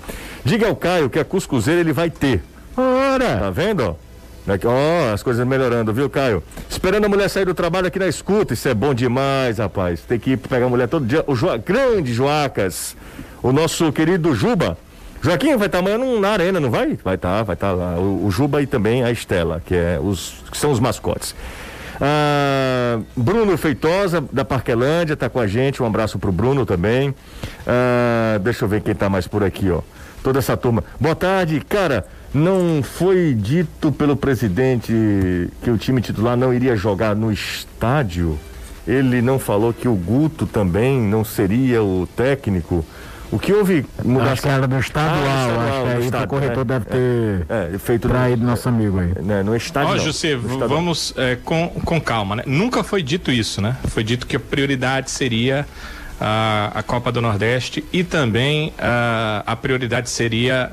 Diga ao Caio que a cuscuzeira ele vai ter. Ora! Tá vendo, ó? Daqui- Ó, as coisas melhorando, viu, Caio? Esperando a mulher sair do trabalho aqui na escuta. Isso é bom demais, rapaz. Tem que ir pegar a mulher todo dia. O Joa, grande Joacas. O nosso querido Juba. Joaquim vai estar amanhã num- na arena, não vai? Vai estar, vai estar lá. O, o Juba e também a Estela, que, é os, que são os mascotes. Ah, Bruno Feitosa, da Parquelândia, tá com a gente. Um abraço pro Bruno também. Ah, deixa eu ver quem tá mais por aqui, ó. Toda essa turma. Boa tarde, cara. Não foi dito pelo presidente que o time titular não iria jogar no estádio? Ele não falou que o Guto também não seria o técnico? O que houve mudança? Acho que era do estadual, ah, estadual acho que aí estado, o corretor é, deve ter é, é, feito traído no, nosso amigo aí. Né, no estádio. Ó, José, vamos é, com, com calma, né? Nunca foi dito isso, né? Foi dito que a prioridade seria a, a Copa do Nordeste e também a, a prioridade seria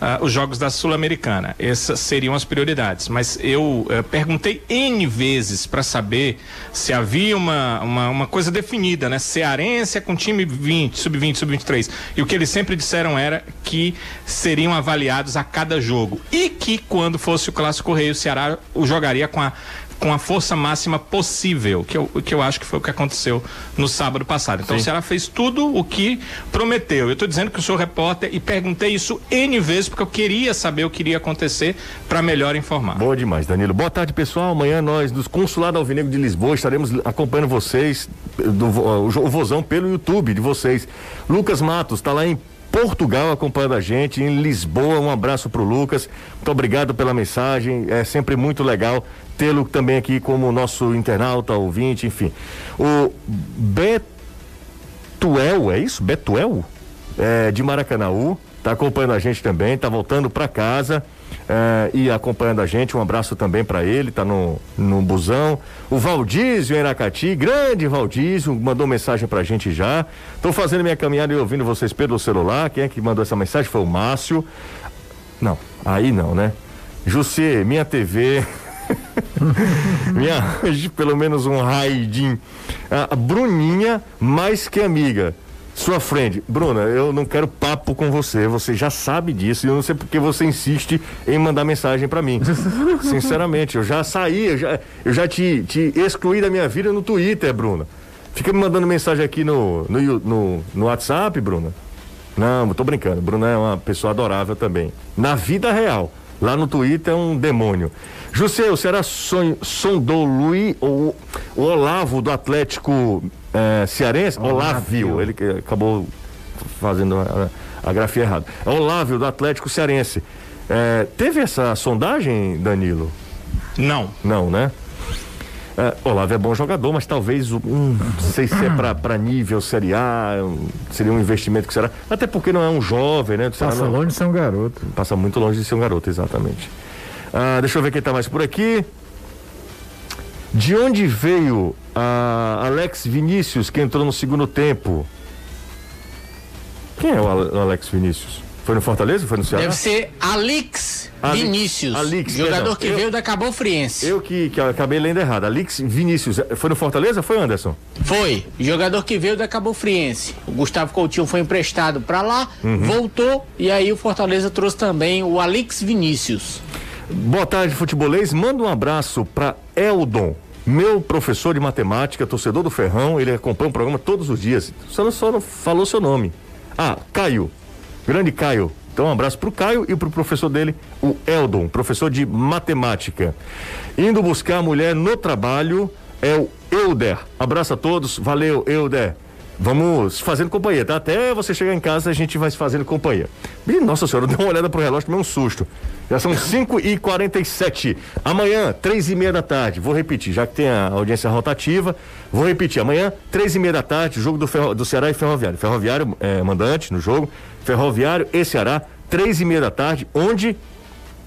a, os Jogos da Sul-Americana. Essas seriam as prioridades. Mas eu eh, perguntei N vezes para saber se havia uma, uma, uma, coisa definida, né? Cearense é com time 20, sub-20, sub-23. E o que eles sempre disseram era que seriam avaliados a cada jogo. E que quando fosse o Clássico Rei, o Ceará o jogaria com a com a força máxima possível, que eu, que eu acho que foi o que aconteceu no sábado passado. Então Sim. o Ceará fez tudo o que prometeu. Eu estou dizendo que eu sou repórter e perguntei isso N vezes porque eu queria saber o que iria acontecer para melhor informar. Boa demais, Danilo. Boa tarde, pessoal. Amanhã nós, dos Consulado Alvinegro de Lisboa, estaremos acompanhando vocês, do, o, o Vozão, pelo YouTube de vocês. Lucas Matos está lá em Portugal acompanhando a gente, em Lisboa. Um abraço para o Lucas. Muito obrigado pela mensagem. É sempre muito legal tê-lo também aqui como nosso internauta, ouvinte, enfim. O Betuel, é isso? Betuel? É, de Maracanaú, está acompanhando a gente também, está voltando para casa. É, e acompanhando a gente, um abraço também para ele, tá no, no busão. O Valdísio Iracati, grande Valdísio, mandou mensagem pra gente já. Tô fazendo minha caminhada e ouvindo vocês pelo celular. Quem é que mandou essa mensagem? Foi o Márcio. Não, aí não, né? Jussê, minha TV. Me arranje pelo menos um raidinho. A Bruninha, mais que amiga. Sua frente, Bruna, eu não quero papo com você, você já sabe disso e eu não sei porque você insiste em mandar mensagem para mim. Sinceramente, eu já saí, eu já, eu já te, te excluí da minha vida no Twitter, Bruna. Fica me mandando mensagem aqui no, no, no, no WhatsApp, Bruna. Não, tô brincando. Bruna é uma pessoa adorável também. Na vida real. Lá no Twitter é um demônio. José, o Ceará sondou Luiz, o, o Olavo do Atlético é, Cearense? Olávio, ele acabou fazendo a, a grafia errada. Olávio do Atlético Cearense. É, teve essa sondagem, Danilo? Não. Não, né? É, Olavo é bom jogador, mas talvez um, não sei se é para nível Série A, seria um investimento que será. Até porque não é um jovem, né? Passa não, longe de ser um garoto. Passa muito longe de ser um garoto, exatamente. Ah, deixa eu ver quem está mais por aqui. De onde veio a Alex Vinícius que entrou no segundo tempo? Quem é o Alex Vinícius? Foi no Fortaleza? Foi no Ceará? Deve ser Alix, Alix Vinícius. Alix, jogador perdão. que eu, veio da Cabo Friense. Eu que, que acabei lendo errado. Alix Vinícius. Foi no Fortaleza? Foi, Anderson? Foi. Jogador que veio da Cabo Friense. O Gustavo Coutinho foi emprestado para lá, uhum. voltou e aí o Fortaleza trouxe também o Alix Vinícius. Boa tarde, futebolês. Manda um abraço para Eldon, meu professor de matemática, torcedor do Ferrão. Ele acompanha o programa todos os dias. Só não, só não falou seu nome. Ah, Caio. Grande Caio. Então, um abraço para o Caio e para o professor dele, o Eldon, professor de matemática. Indo buscar a mulher no trabalho é o Euder. Abraço a todos. Valeu, Euder. Vamos fazendo companhia, tá? Até você chegar em casa a gente vai se fazendo companhia. Nossa senhora, deu uma olhada pro relógio, tomei um susto. Já são 5 e 47 Amanhã, três e meia da tarde. Vou repetir, já que tem a audiência rotativa, vou repetir. Amanhã, três e meia da tarde, jogo do, Ferro, do Ceará e Ferroviário. Ferroviário é, mandante no jogo. Ferroviário e Ceará, três e meia da tarde, onde?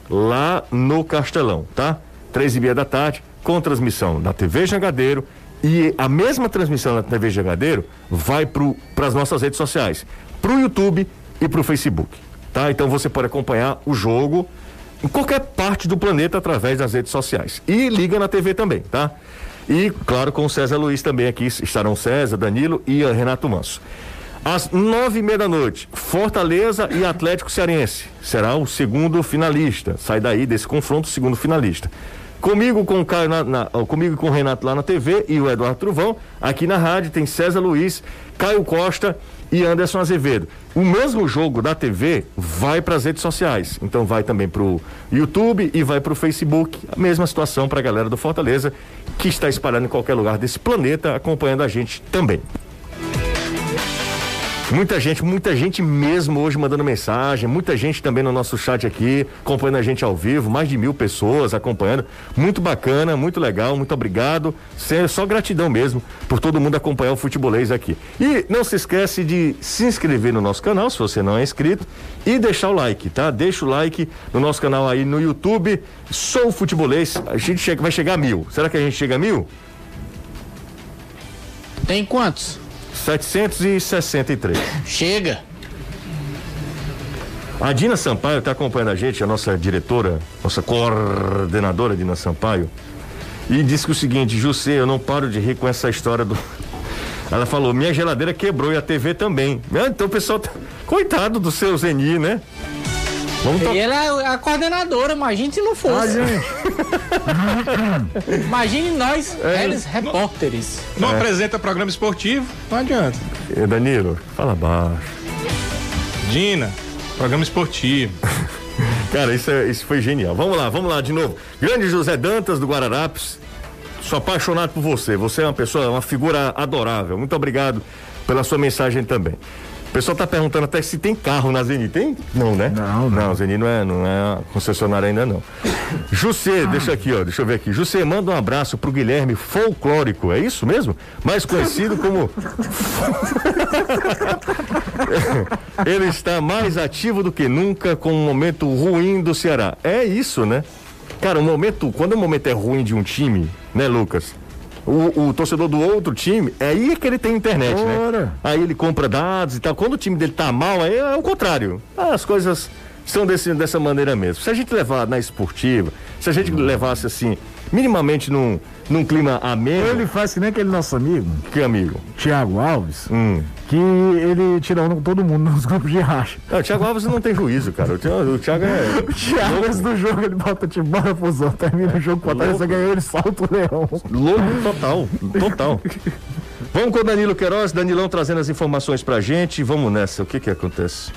Lá no Castelão, tá? Três e meia da tarde, com transmissão da TV Jangadeiro e a mesma transmissão na TV Jangadeiro vai para as nossas redes sociais, para o YouTube e para o Facebook. Tá? Então você pode acompanhar o jogo em qualquer parte do planeta através das redes sociais. E liga na TV também, tá? E, claro, com o César Luiz também aqui estarão César, Danilo e Renato Manso. Às nove e meia da noite, Fortaleza e Atlético Cearense. Será o segundo finalista. Sai daí desse confronto, o segundo finalista. Comigo com Caio na, na, comigo com o Renato lá na TV e o Eduardo Truvão. Aqui na rádio tem César Luiz, Caio Costa e Anderson Azevedo. O mesmo jogo da TV vai para as redes sociais. Então vai também para o YouTube e vai para o Facebook. A mesma situação para a galera do Fortaleza, que está espalhando em qualquer lugar desse planeta, acompanhando a gente também. Muita gente, muita gente mesmo hoje mandando mensagem, muita gente também no nosso chat aqui, acompanhando a gente ao vivo, mais de mil pessoas acompanhando. Muito bacana, muito legal, muito obrigado. Só gratidão mesmo por todo mundo acompanhar o futebolês aqui. E não se esquece de se inscrever no nosso canal, se você não é inscrito, e deixar o like, tá? Deixa o like no nosso canal aí no YouTube. Sou futebolês, a gente chega, vai chegar a mil. Será que a gente chega a mil? Tem quantos? 763. Chega. A Dina Sampaio está acompanhando a gente, a nossa diretora, nossa coordenadora Dina Sampaio, e disse que o seguinte, José, eu não paro de rir com essa história do. Ela falou, minha geladeira quebrou e a TV também. Ah, então o pessoal tá. Coitado do seu Zeni, né? Vamos to... Ela é a coordenadora, imagine se não fosse. Ah, imagine nós, é, eles repórteres. Não é. apresenta programa esportivo, não adianta. E Danilo, fala baixo. Dina, programa esportivo. Cara, isso, é, isso foi genial. Vamos lá, vamos lá de novo. Grande José Dantas do Guararapes. Sou apaixonado por você. Você é uma pessoa, uma figura adorável. Muito obrigado pela sua mensagem também. O pessoal está perguntando até se tem carro na Zeni. Tem? Não, né? Não, não. Não, Zeni não é, não é concessionária ainda não. Jussê, deixa aqui, ó, deixa eu ver aqui. Jussê, manda um abraço pro Guilherme Folclórico, é isso mesmo? Mais conhecido como. Ele está mais ativo do que nunca com um momento ruim do Ceará. É isso, né? Cara, o momento, quando o momento é ruim de um time, né, Lucas? O, o, torcedor do outro time, é aí que ele tem internet, né? Ora. né? Aí ele compra dados e tal. Quando o time dele tá mal, aí é o contrário. As coisas são desse, dessa maneira mesmo. Se a gente levar na esportiva, se a gente levasse assim, minimamente num, num clima ameno. Ele faz que nem aquele nosso amigo. Que amigo? Tiago Alves. Hum. Que ele com todo mundo nos grupos de racha. Não, o Thiago Alves não tem juízo, cara. O Thiago, o Thiago é. O Thiago, antes do jogo, ele bota tipo, bora fusão, termina o jogo, você ganhou, ele salta o leão. Louco total, total. Vamos com o Danilo Queiroz, Danilão trazendo as informações pra gente. Vamos nessa, o que que acontece?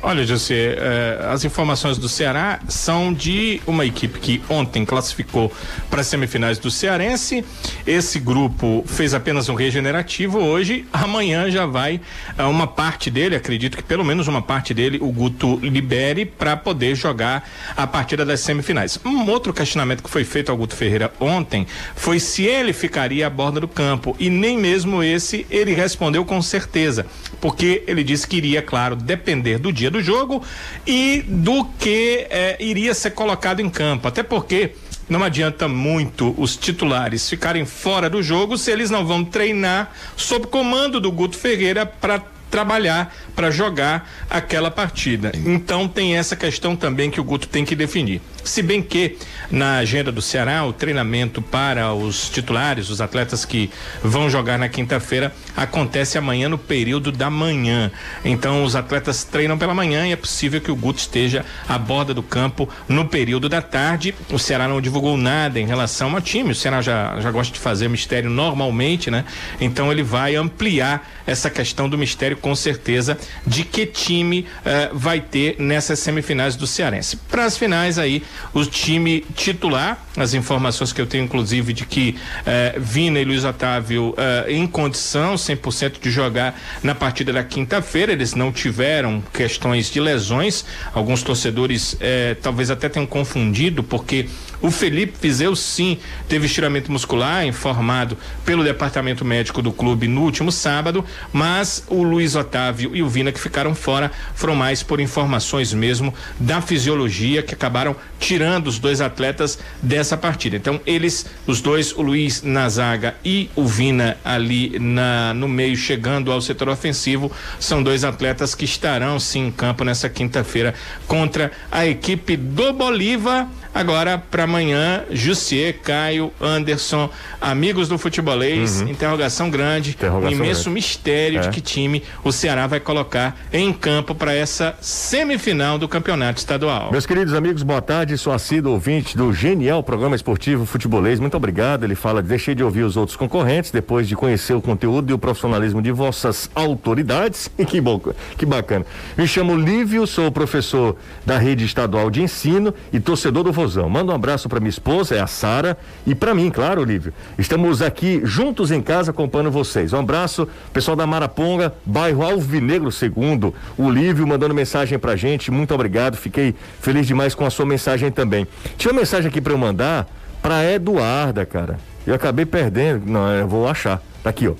Olha, José, eh, as informações do Ceará são de uma equipe que ontem classificou para as semifinais do Cearense. Esse grupo fez apenas um regenerativo. Hoje, amanhã já vai eh, uma parte dele, acredito que pelo menos uma parte dele, o Guto libere para poder jogar a partida das semifinais. Um outro questionamento que foi feito ao Guto Ferreira ontem foi se ele ficaria à borda do campo. E nem mesmo esse ele respondeu com certeza, porque ele disse que iria, claro, depender do dia dia do jogo e do que é, iria ser colocado em campo. Até porque não adianta muito os titulares ficarem fora do jogo se eles não vão treinar sob comando do Guto Ferreira para trabalhar para jogar aquela partida. Então tem essa questão também que o Guto tem que definir. Se bem que na agenda do Ceará, o treinamento para os titulares, os atletas que vão jogar na quinta-feira, acontece amanhã no período da manhã. Então os atletas treinam pela manhã e é possível que o Guto esteja à borda do campo no período da tarde. O Ceará não divulgou nada em relação ao time. O Ceará já, já gosta de fazer mistério normalmente, né? Então ele vai ampliar essa questão do mistério com certeza de que time uh, vai ter nessas semifinais do Cearense. Para as finais aí, o time titular, as informações que eu tenho inclusive de que uh, Vina e Luiz Otávio uh, em condição 100% de jogar na partida da quinta-feira, eles não tiveram questões de lesões, alguns torcedores talvez até tenham confundido porque o Felipe Fizeu sim teve estiramento muscular informado pelo departamento médico do clube no último sábado, mas o Luiz Otávio e o Vina que ficaram fora foram mais por informações mesmo da fisiologia que acabaram tirando os dois atletas dessa partida. Então eles, os dois, o Luiz na zaga e o Vina ali na no meio chegando ao setor ofensivo, são dois atletas que estarão sim em campo nessa quinta-feira contra a equipe do Bolívar Agora, para amanhã, Jussier, Caio, Anderson, amigos do futebolês, uhum. interrogação grande, interrogação um imenso grande. mistério é. de que time o Ceará vai colocar em campo para essa semifinal do campeonato estadual. Meus queridos amigos, boa tarde. Sou assíduo ouvinte do genial programa esportivo Futebolês. Muito obrigado. Ele fala: deixei de ouvir os outros concorrentes depois de conhecer o conteúdo e o profissionalismo de vossas autoridades. E que bom, que bacana. Me chamo Lívio, sou professor da rede estadual de ensino e torcedor do mozão. Manda um abraço para minha esposa, é a Sara, e para mim, claro, Olívio. Estamos aqui juntos em casa acompanhando vocês. Um abraço, pessoal da Maraponga, bairro Alvinegro Segundo. O Lívio mandando mensagem pra gente. Muito obrigado. Fiquei feliz demais com a sua mensagem também. Tinha uma mensagem aqui para eu mandar pra Eduarda, cara. Eu acabei perdendo. Não, eu vou achar. Tá aqui, ó.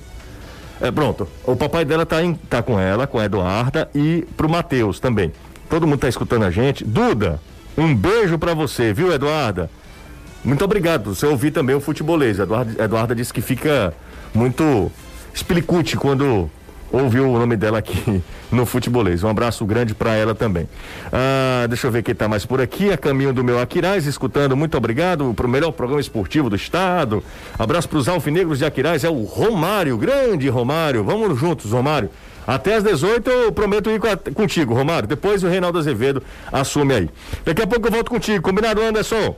É, pronto. O papai dela tá, em, tá com ela, com a Eduarda, e pro Matheus também. Todo mundo tá escutando a gente. Duda, um beijo para você, viu, Eduarda? Muito obrigado. Você ouviu também o futebolês. Eduarda, Eduarda disse que fica muito explicute quando ouviu o nome dela aqui no futebolês. Um abraço grande para ela também. Ah, deixa eu ver quem tá mais por aqui. A caminho do meu Aquiraz, escutando. Muito obrigado pro melhor programa esportivo do estado. Abraço para os alfinegros de Aquiraz. É o Romário, grande Romário. Vamos juntos, Romário. Até às 18 eu prometo ir contigo, Romário. Depois o Reinaldo Azevedo assume aí. Daqui a pouco eu volto contigo. Combinado, Anderson?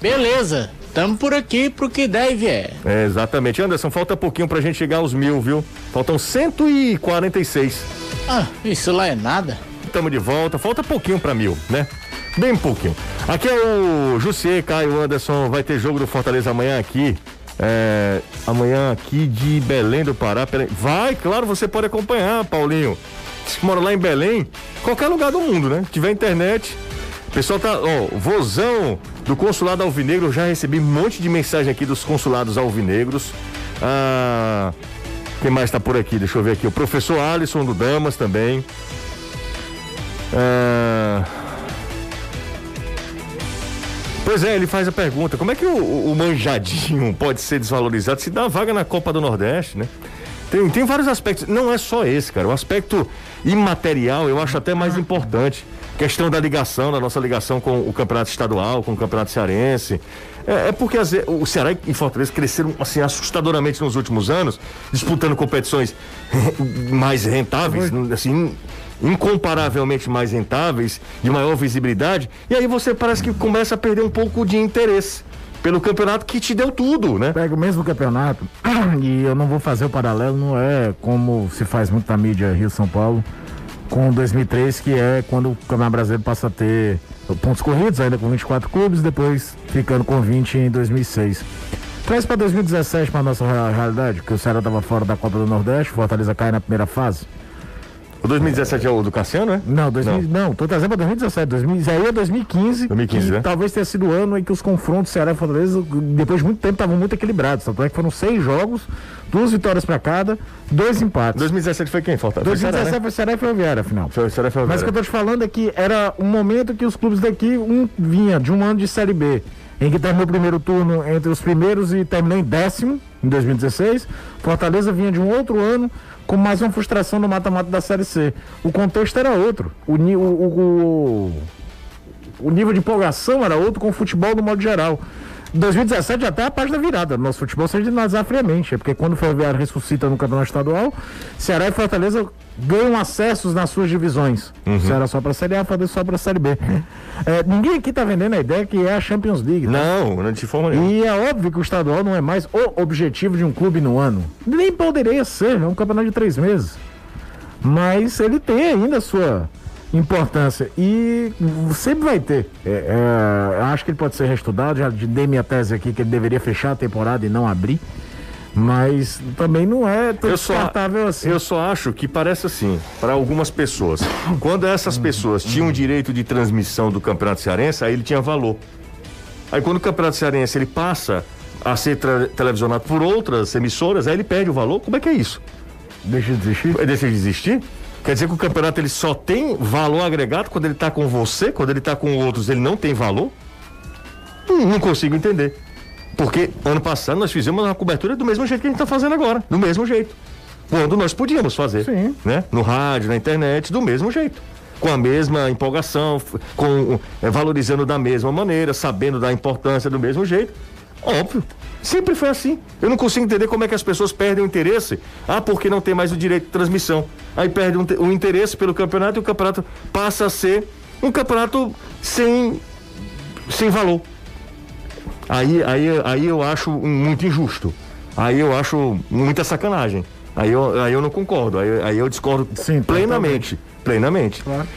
Beleza, tamo por aqui pro que der e vier. É, exatamente. Anderson, falta pouquinho pra gente chegar aos mil, viu? Faltam 146. Ah, isso lá é nada. Tamo de volta, falta pouquinho pra mil, né? Bem pouquinho. Aqui é o Jussier, Caio Anderson, vai ter jogo do Fortaleza amanhã aqui. É, amanhã aqui de Belém do Pará. Vai, claro, você pode acompanhar, Paulinho. Você mora lá em Belém, qualquer lugar do mundo, né? Tiver internet. O pessoal tá, ó, vozão do consulado alvinegro, eu já recebi um monte de mensagem aqui dos consulados alvinegros. Ah, quem mais tá por aqui? Deixa eu ver aqui. O professor Alisson do Damas também. Ah, Pois é, ele faz a pergunta: como é que o, o manjadinho pode ser desvalorizado se dá vaga na Copa do Nordeste, né? Tem, tem vários aspectos, não é só esse, cara. O aspecto imaterial eu acho até mais importante. Questão da ligação, da nossa ligação com o campeonato estadual, com o campeonato cearense. É, é porque as, o Ceará e Fortaleza cresceram assim assustadoramente nos últimos anos, disputando competições mais rentáveis, assim, incomparavelmente mais rentáveis, de maior visibilidade, e aí você parece que começa a perder um pouco de interesse pelo campeonato que te deu tudo, né? Pega o mesmo campeonato, e eu não vou fazer o paralelo, não é como se faz muito na mídia Rio-São Paulo, com 2003, que é quando o Campeonato Brasileiro passa a ter pontos corridos, ainda com 24 clubes, depois ficando com 20 em 2006. Traz para 2017 para nossa realidade, que o Ceará estava fora da Copa do Nordeste, Fortaleza cai na primeira fase. O 2017 é o do Cassiano, é? Não, 2000, não. não, tô trazendo para 2017. 2000, isso aí é 2015. 2015, né? Talvez tenha sido o ano em que os confrontos Ceará e Fortaleza, depois de muito tempo, estavam muito equilibrados. Tanto é que foram seis jogos, duas vitórias para cada, dois empates. 2017 foi quem? Falta? 2017 foi, foi Ceará e Ferroviária, afinal. Foi Ceará e Ferroviária. Mas o que eu tô te falando é que era um momento que os clubes daqui, um vinha de um ano de Série B, em que terminou o primeiro turno entre os primeiros e terminou em décimo, em 2016. Fortaleza vinha de um outro ano com mais uma frustração no mata-mata da Série C. O contexto era outro. O, o, o, o nível de empolgação era outro com o futebol no modo geral. 2017 até a página virada. Nosso futebol seja de analisar friamente. É porque quando o Ferroviário ressuscita no Campeonato Estadual, Ceará e Fortaleza ganham acessos nas suas divisões. Uhum. Ceará só para a Série A, Fortaleza só para a Série B. É, ninguém aqui está vendendo a ideia que é a Champions League. Tá? Não, não de forma nenhuma. E é óbvio que o estadual não é mais o objetivo de um clube no ano. Nem poderia ser, é um campeonato de três meses. Mas ele tem ainda a sua importância. E sempre vai ter. É, é, acho que ele pode ser reestudado. Já dei minha tese aqui que ele deveria fechar a temporada e não abrir. Mas também não é tão eu descartável só, assim. Eu só acho que parece assim, para algumas pessoas. Quando essas pessoas tinham o direito de transmissão do Campeonato Cearense, aí ele tinha valor. Aí quando o Campeonato Cearense ele passa a ser televisionado por outras emissoras, aí ele perde o valor. Como é que é isso? Deixa de existir? Deixa de existir? Quer dizer que o campeonato ele só tem valor agregado quando ele está com você, quando ele está com outros ele não tem valor? Hum, não consigo entender. Porque ano passado nós fizemos uma cobertura do mesmo jeito que a gente está fazendo agora, do mesmo jeito. Quando nós podíamos fazer, Sim. né? No rádio, na internet, do mesmo jeito. Com a mesma empolgação, com é, valorizando da mesma maneira, sabendo da importância do mesmo jeito. Óbvio. Sempre foi assim. Eu não consigo entender como é que as pessoas perdem o interesse. Ah, porque não tem mais o direito de transmissão. Aí perde um, o interesse pelo campeonato e o campeonato passa a ser um campeonato sem, sem valor. Aí, aí, aí eu acho muito injusto. Aí eu acho muita sacanagem. Aí eu, aí eu não concordo. Aí, aí eu discordo Sim, plenamente. Plenamente. Claro.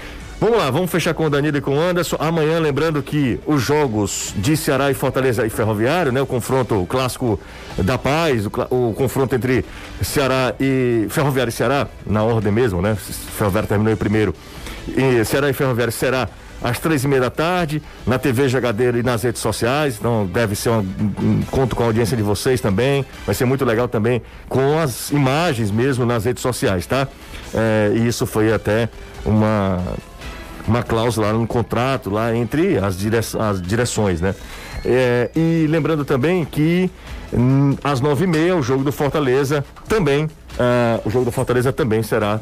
Vamos lá, vamos fechar com o Danilo e com o Anderson. Amanhã, lembrando que os jogos de Ceará e Fortaleza e Ferroviário, né? O confronto o clássico da paz, o, o, confronto entre Ceará e Ferroviário e Ceará, na ordem mesmo, né? Ferroviário terminou em primeiro. E Ceará e Ferroviário será às três e meia da tarde, na TV Jagadeiro e nas redes sociais. Então deve ser um, um conto com a audiência de vocês também. Vai ser muito legal também com as imagens mesmo nas redes sociais, tá? É, e isso foi até uma uma cláusula no contrato lá entre as, dire as direções, né? É, e lembrando também que hum, às nove e meia o jogo do Fortaleza também, uh, o jogo do Fortaleza também será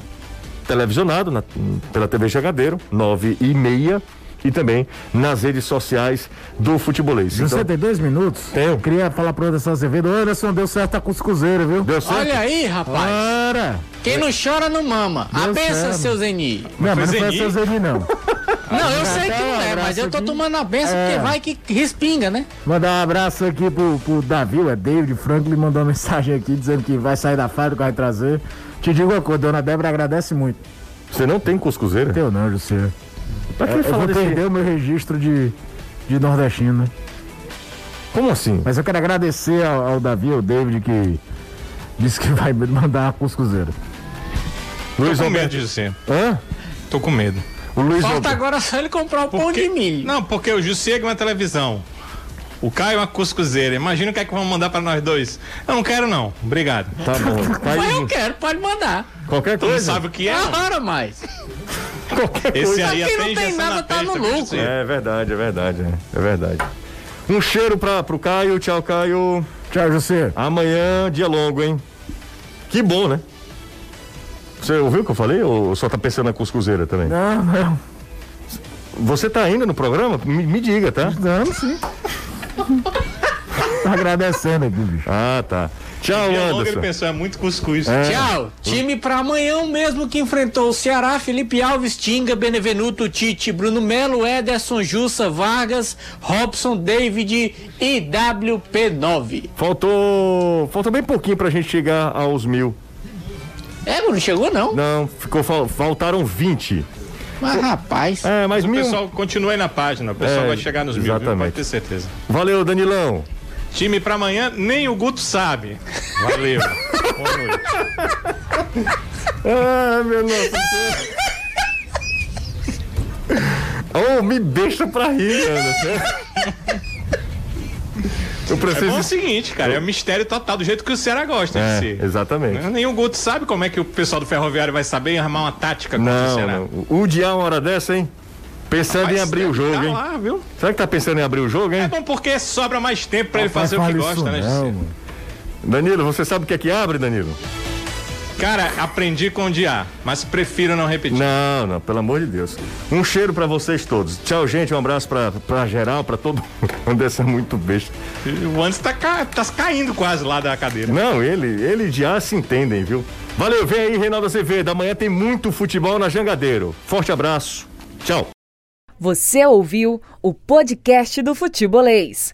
televisionado na, pela TV Jagadeiro, nove e meia e também nas redes sociais do futebolês. Você então, tem dois minutos? Tenho. Queria falar pro Anderson Azevedo, Anderson deu certo tá com os cruzeiros, viu? Deu certo. Olha aí, rapaz. Para. Quem não chora não mama. Deu a benção, seu Zeni. Não, mas não foi seu Zeni, não. Não, eu sei que não é, mas eu tô tomando a benção é. porque vai que respinga, né? Mandar um abraço aqui pro, pro Davi, é David Franklin, mandou uma mensagem aqui dizendo que vai sair da fábrica, vai trazer. Te digo uma coisa, dona Débora agradece muito. Você não tem cuscuzeira? Tenho não, José. Pra que é, eu vou desse... perder o meu registro de, de nordestino, né? Como assim? Mas eu quero agradecer ao, ao Davi, ao David, que disse que vai mandar a cuscuzeira. Luiz Tô com Alberto. medo, José. Hã? Tô com medo. O Luiz Falta Alberto. agora só ele comprar o porque... pão de milho. Não, porque o José ganha uma televisão. O Caio é uma cuscuzeira. Imagina o que é que vão mandar para nós dois. Eu não quero, não. Obrigado. Tá bom. Mas eu quero, pode mandar. Qualquer coisa. Tu sabe o que é? Agora mais. Qualquer Esse coisa. aí Aqui não tem nada, tá no lucro. É verdade, é verdade. É, é verdade. Um cheiro para pro Caio. Tchau, Caio. Tchau, José. Amanhã, dia longo, hein? Que bom, né? Você ouviu o que eu falei ou só tá pensando na cuscuzeira também? Não, não. Você tá ainda no programa? Me, me diga, tá? Não, sim. Tá agradecendo aqui, bicho. Ah, tá. Tchau, Anderson. Ele pensou, é muito cuscuz. É. Tchau. Time para amanhã mesmo que enfrentou o Ceará, Felipe Alves, Tinga, Benevenuto, Tite, Bruno Melo, Ederson, Jussa, Vargas, Robson, David e WP9. Faltou, faltou bem pouquinho pra gente chegar aos mil. É, não chegou não. Não, ficou, faltaram 20. Mas, rapaz. É, mas o mil... pessoal continua aí na página, o pessoal é, vai chegar nos exatamente. mil, viu? pode ter certeza. Valeu, Danilão. Time pra amanhã, nem o Guto sabe. Valeu. Boa noite. Ah, meu nosso. Oh, me deixa pra rir, Ana. Eu preciso... É o seguinte, cara, é um mistério total, do jeito que o Ceará gosta é, de ser. Exatamente. Nenhum Guto sabe como é que o pessoal do Ferroviário vai saber armar uma tática contra não, o Ceará. Não. O dia uma hora dessa, hein? Pensando Rapaz, em abrir o jogo, tá hein? Lá, viu? Será que tá pensando em abrir o jogo, hein? É bom porque sobra mais tempo para ele fazer o que gosta, né, não, Danilo, você sabe o que é que abre, Danilo? Cara, aprendi com o dia, mas prefiro não repetir. Não, não, pelo amor de Deus. Um cheiro para vocês todos. Tchau, gente. Um abraço pra, pra geral, pra todo mundo. Essa é muito besta. O Anderson tá, ca... tá caindo quase lá da cadeira. Não, ele, ele já se entendem, viu? Valeu, vem aí, Reinaldo Azevedo. Amanhã tem muito futebol na Jangadeiro. Forte abraço. Tchau. Você ouviu o podcast do Futebolês.